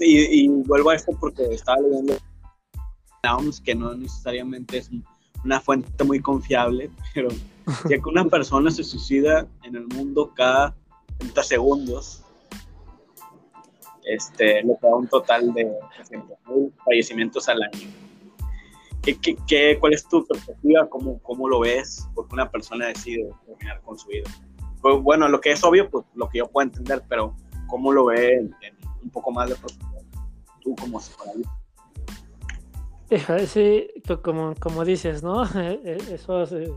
Y, vuelvo a esto porque estaba leyendo que no necesariamente es una fuente muy confiable, pero si que una persona se suicida en el mundo cada 30 segundos, este, le da un total de 300.000 fallecimientos al año. ¿Qué, qué, qué, cuál es tu perspectiva? ¿Cómo, ¿Cómo lo ves? Porque una persona decide terminar con su vida. Pues, bueno, lo que es obvio, pues lo que yo puedo entender, pero ¿cómo lo ves en, en un poco más de profundidad? Tú como psicoanalista. Sí, como, como dices, ¿no? E, e, eso es, eh,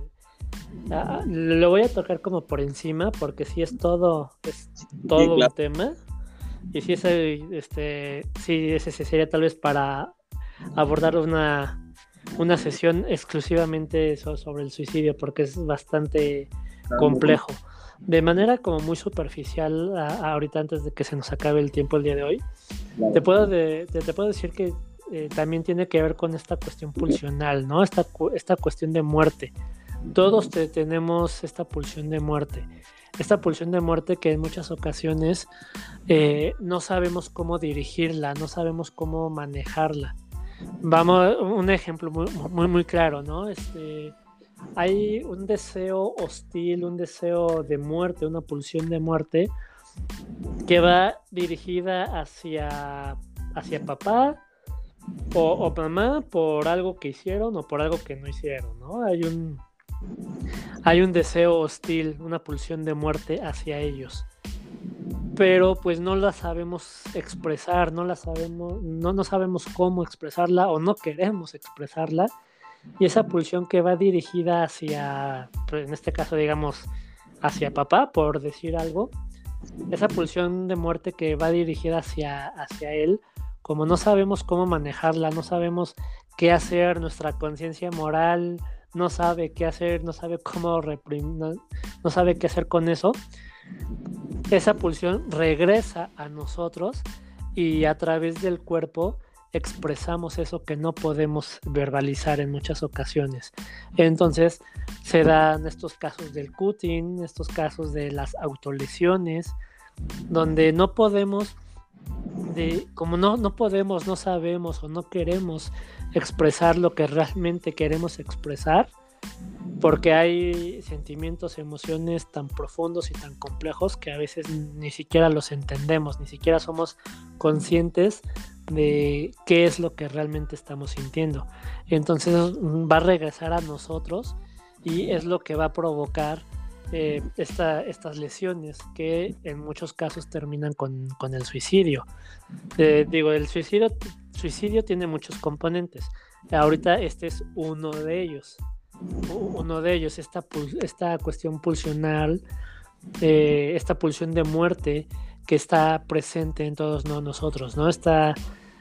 ah, lo voy a tocar como por encima, porque sí es todo, es todo sí, claro. un tema. Y sí, ese, este, sí, ese sería tal vez para abordar una, una sesión exclusivamente sobre el suicidio, porque es bastante complejo. De manera como muy superficial, a, ahorita antes de que se nos acabe el tiempo el día de hoy, te, puedo de, te, te puedo decir que eh, también tiene que ver con esta cuestión pulsional, ¿no? Esta, esta cuestión de muerte. Todos te, tenemos esta pulsión de muerte. Esta pulsión de muerte que en muchas ocasiones eh, no sabemos cómo dirigirla, no sabemos cómo manejarla. Vamos, un ejemplo muy, muy, claro, ¿no? Este, hay un deseo hostil, un deseo de muerte, una pulsión de muerte que va dirigida hacia, hacia papá, o, o, mamá por algo que hicieron o por algo que no hicieron, ¿no? Hay un, hay un deseo hostil, una pulsión de muerte hacia ellos. Pero pues no la sabemos expresar, no la sabemos, no, no sabemos cómo expresarla o no queremos expresarla. Y esa pulsión que va dirigida hacia, pues, en este caso digamos, hacia papá, por decir algo, esa pulsión de muerte que va dirigida hacia, hacia él, como no sabemos cómo manejarla, no sabemos qué hacer, nuestra conciencia moral no sabe qué hacer, no sabe cómo reprimir, no, sabe qué hacer con eso, esa pulsión regresa a nosotros y a través del cuerpo expresamos eso que no podemos verbalizar en muchas ocasiones. Entonces se dan estos casos del cutting, estos casos de las autolesiones, donde no podemos de como no, no podemos, no sabemos o no queremos expresar lo que realmente queremos expresar, porque hay sentimientos, emociones tan profundos y tan complejos que a veces ni siquiera los entendemos, ni siquiera somos conscientes de qué es lo que realmente estamos sintiendo. Entonces va a regresar a nosotros y es lo que va a provocar eh, esta, estas lesiones que en muchos casos terminan con, con el suicidio. Eh, digo, el suicidio, suicidio tiene muchos componentes. Ahorita este es uno de ellos. Uno de ellos, esta, esta cuestión pulsional, eh, esta pulsión de muerte que está presente en todos nosotros, ¿no? Esta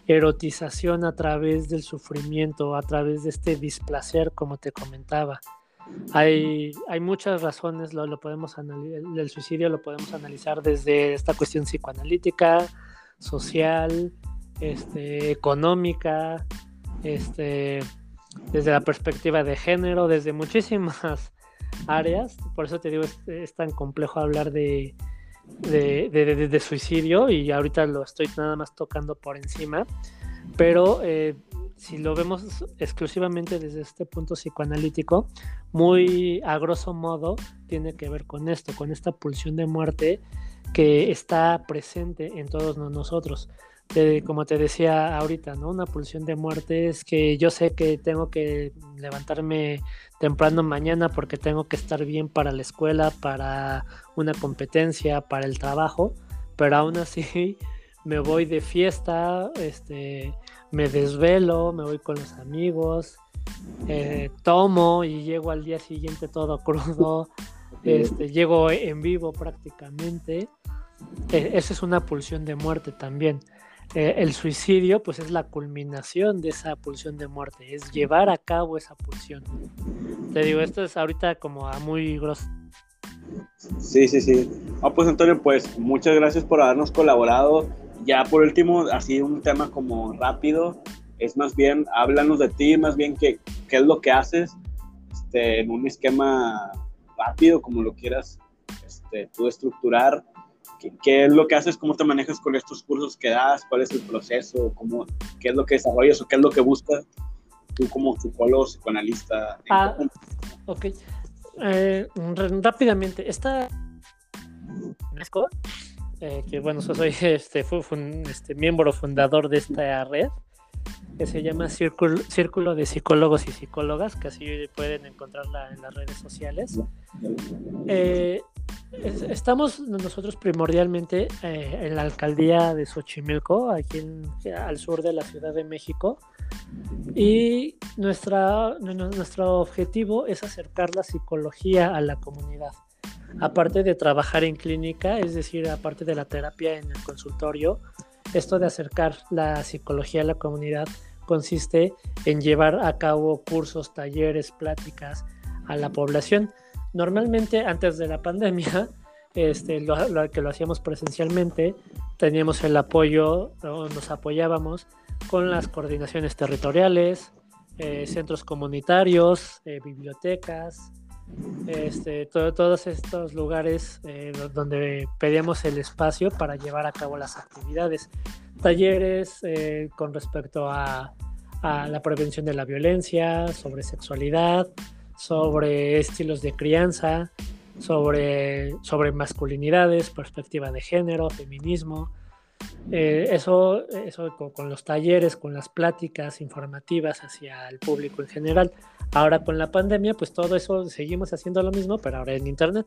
erotización a través del sufrimiento, a través de este displacer, como te comentaba. Hay, hay muchas razones, lo, lo podemos el suicidio lo podemos analizar desde esta cuestión psicoanalítica, social, este, económica, este, desde la perspectiva de género, desde muchísimas áreas. Por eso te digo, es, es tan complejo hablar de, de, de, de, suicidio y ahorita lo estoy nada más tocando por encima. Pero eh, si lo vemos exclusivamente desde este punto psicoanalítico, muy a grosso modo tiene que ver con esto, con esta pulsión de muerte que está presente en todos nosotros. Como te decía ahorita, ¿no? Una pulsión de muerte es que yo sé que tengo que levantarme temprano mañana porque tengo que estar bien para la escuela, para una competencia, para el trabajo, pero aún así me voy de fiesta, este, me desvelo, me voy con los amigos, eh, tomo y llego al día siguiente todo crudo, este, llego en vivo prácticamente. E, esa es una pulsión de muerte también. Eh, el suicidio pues es la culminación de esa pulsión de muerte, es llevar a cabo esa pulsión. Te digo, esto es ahorita como a muy grosso. Sí, sí, sí. Ah, pues Antonio, pues muchas gracias por habernos colaborado ya por último, así un tema como rápido, es más bien, háblanos de ti, más bien qué, qué es lo que haces este, en un esquema rápido, como lo quieras este, tú estructurar, ¿Qué, ¿Qué, es lo que haces, cómo te manejas con estos cursos que das, cuál es el proceso, cómo, qué es lo que desarrollas o qué es lo que buscas. tú como psicólogo, psicoanalista. Ah, ok. Eh, rápidamente, esta eh, que bueno, soy este, este, miembro fundador de esta red, que se llama Círculo, Círculo de Psicólogos y Psicólogas, que así pueden encontrarla en las redes sociales. Eh, estamos nosotros primordialmente eh, en la alcaldía de Xochimilco, aquí al sur de la Ciudad de México, y nuestra, nuestro objetivo es acercar la psicología a la comunidad. Aparte de trabajar en clínica, es decir, aparte de la terapia en el consultorio, esto de acercar la psicología a la comunidad consiste en llevar a cabo cursos, talleres, pláticas a la población. Normalmente antes de la pandemia, este, lo, que lo hacíamos presencialmente, teníamos el apoyo, o nos apoyábamos con las coordinaciones territoriales, eh, centros comunitarios, eh, bibliotecas, este, todos estos lugares eh, donde pedíamos el espacio para llevar a cabo las actividades, talleres con respecto a, a, la prevención de la violencia, sobre sexualidad, sobre estilos de crianza, sobre, sobre masculinidades, perspectiva de género, feminismo. Eh, eso eso con, los talleres, con las pláticas informativas hacia el público en general. Ahora con la pandemia, pues todo eso seguimos haciendo lo mismo, pero ahora en Internet.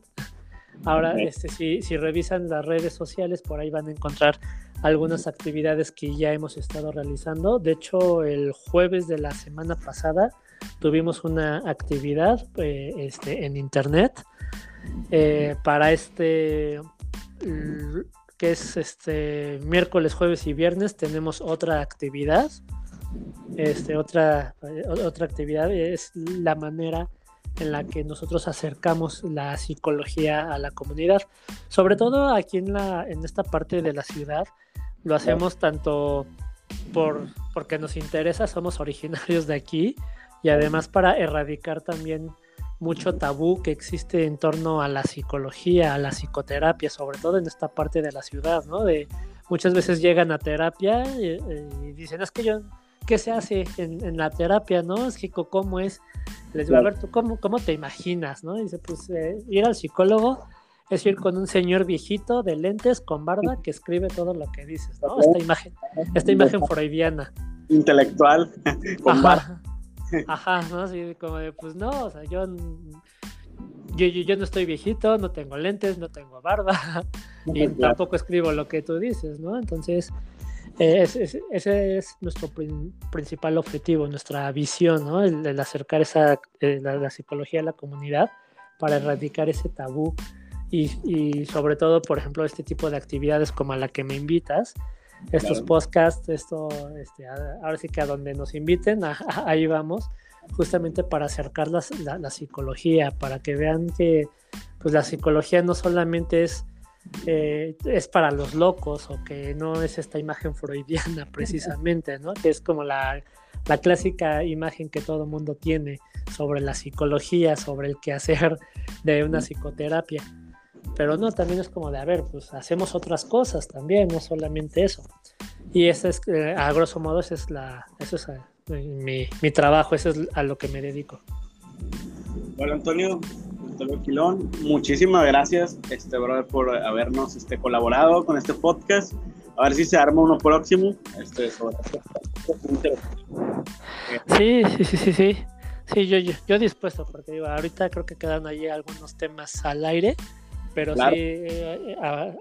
Ahora, este, si, si revisan las redes sociales, por ahí van a encontrar algunas actividades que ya hemos estado realizando. De hecho, el jueves de la semana pasada tuvimos una actividad eh, este, en internet eh, para este que es este miércoles, jueves y viernes tenemos otra actividad. Este, otra, otra actividad es la manera en la que nosotros acercamos la psicología a la comunidad. Sobre todo aquí en, la, en esta parte de la ciudad, lo hacemos tanto por, porque nos interesa, somos originarios de aquí, y además para erradicar también mucho tabú que existe en torno a la psicología, a la psicoterapia, sobre todo en esta parte de la ciudad, ¿no? De muchas veces llegan a terapia y, dicen, es que yo, ¿qué se hace en, la terapia, no? Es que, ¿cómo es? Les digo, a ver, ¿tú cómo, cómo te imaginas, no? dice, pues eh, ir al psicólogo es ir con un señor viejito de lentes, con barba, que escribe todo lo que dices, ¿no? Esta imagen, esta imagen freudiana. Intelectual, con barba. Ajá, ¿no? Así como de, pues no, o sea, yo, yo, yo, no estoy viejito, no tengo lentes, no tengo barba, y tampoco escribo lo que tú dices, ¿no? Entonces, eh, ese es nuestro principal objetivo, nuestra visión, ¿no? El, acercar esa, eh, la, psicología a la comunidad para erradicar ese tabú y, y, sobre todo, por ejemplo, este tipo de actividades como a la que me invitas, estos podcasts, esto, este, ahora sí que a donde nos inviten, ahí vamos, justamente para acercar la, la, psicología, para que vean que pues la psicología no solamente es, eh, es para los locos o que no es esta imagen freudiana precisamente, ¿no? que es como la, la clásica imagen que todo mundo tiene sobre la psicología, sobre el quehacer de una psicoterapia pero no, también es como de, a ver, pues hacemos otras cosas también, no solamente eso. Y ese es, eh, a grosso modo, ese es, la, eso es eh, mi, trabajo, eso es a lo que me dedico. Bueno, Antonio, Antonio Quilón, muchísimas gracias, este, brother, por habernos este, colaborado con este podcast. A ver si se arma uno próximo. Este, sobre sí, sí, sí, sí, sí. Sí, yo, yo, yo dispuesto, porque digo, ahorita creo que quedan ahí algunos temas al aire pero sí eh,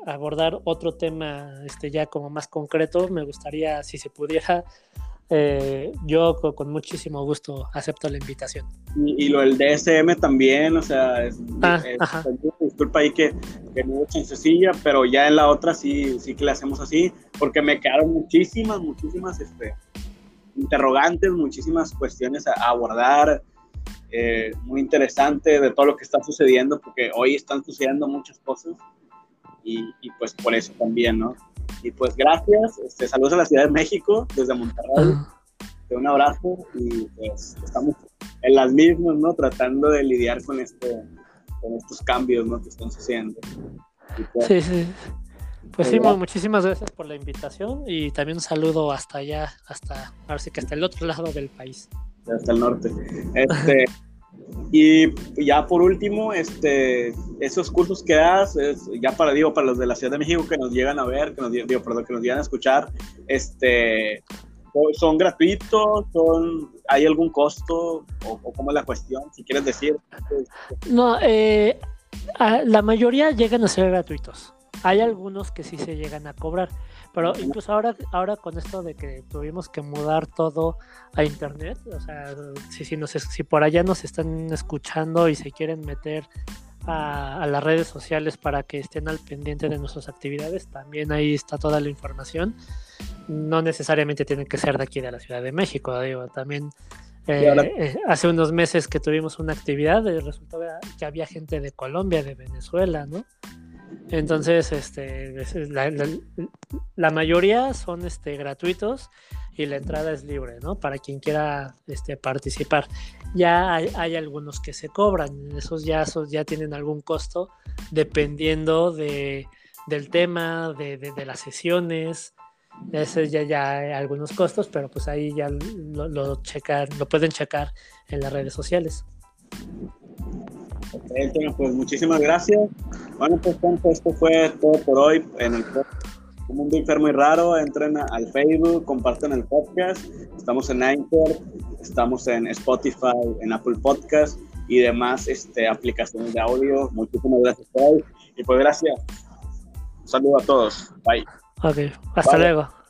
abordar otro tema este ya como más concreto me gustaría si se pudiera eh, yo con, muchísimo gusto acepto la invitación y, lo del DSM también o sea es, ah, disculpa ahí que, que no es sencilla pero ya en la otra sí sí que le hacemos así porque me quedaron muchísimas muchísimas este interrogantes muchísimas cuestiones a abordar eh, muy interesante de todo lo que está sucediendo, porque hoy están sucediendo muchas cosas y, pues por eso también, ¿no? Y pues gracias, este, saludos a la Ciudad de México desde Monterrey, un abrazo y pues estamos en las mismas, ¿no? Tratando de lidiar con, este, con estos cambios, ¿no? Que están sucediendo. Pues, sí, sí. Pues sí, muchísimas gracias por la invitación y también un saludo hasta allá, hasta, ahora sí que hasta el otro lado del país. hasta el norte. Este, y ya por último, este, esos cursos que das, ya para, digo, para los de la Ciudad de México que nos llegan a ver, que nos, digo, perdón, que nos llegan a escuchar, este, ¿son gratuitos? Son, ¿Hay algún costo? ¿O, cómo es la cuestión? Si quieres decir. No, eh, la mayoría llegan a ser gratuitos. Hay algunos que sí se llegan a cobrar, pero incluso ahora, ahora con esto de que tuvimos que mudar todo a internet, o sea, si, si, nos, si por allá nos están escuchando y se quieren meter a, las redes sociales para que estén al pendiente de nuestras actividades, también ahí está toda la información. No necesariamente tiene que ser de aquí de la Ciudad de México, digo, también eh, eh, hace unos meses que tuvimos una actividad, eh, resultó que había gente de Colombia, de Venezuela, ¿no? Entonces, este, la, mayoría son este, gratuitos y la entrada es libre, ¿no? Para quien quiera este, participar. Ya hay, algunos que se cobran, esos ya, ya tienen algún costo dependiendo de, del tema, de, de, las sesiones. Ese ya, ya hay algunos costos, pero pues ahí ya lo, lo pueden checar en las redes sociales. Pues muchísimas gracias. Bueno, pues esto fue todo por hoy en el Mundo Enfermo y Raro. Entren al Facebook, comparten el podcast. Estamos en Anchor, estamos en Spotify, en Apple Podcast y demás este, aplicaciones de audio. Muchísimas gracias por hoy. Y pues gracias. Un saludo a todos. Bye. Ok, hasta luego.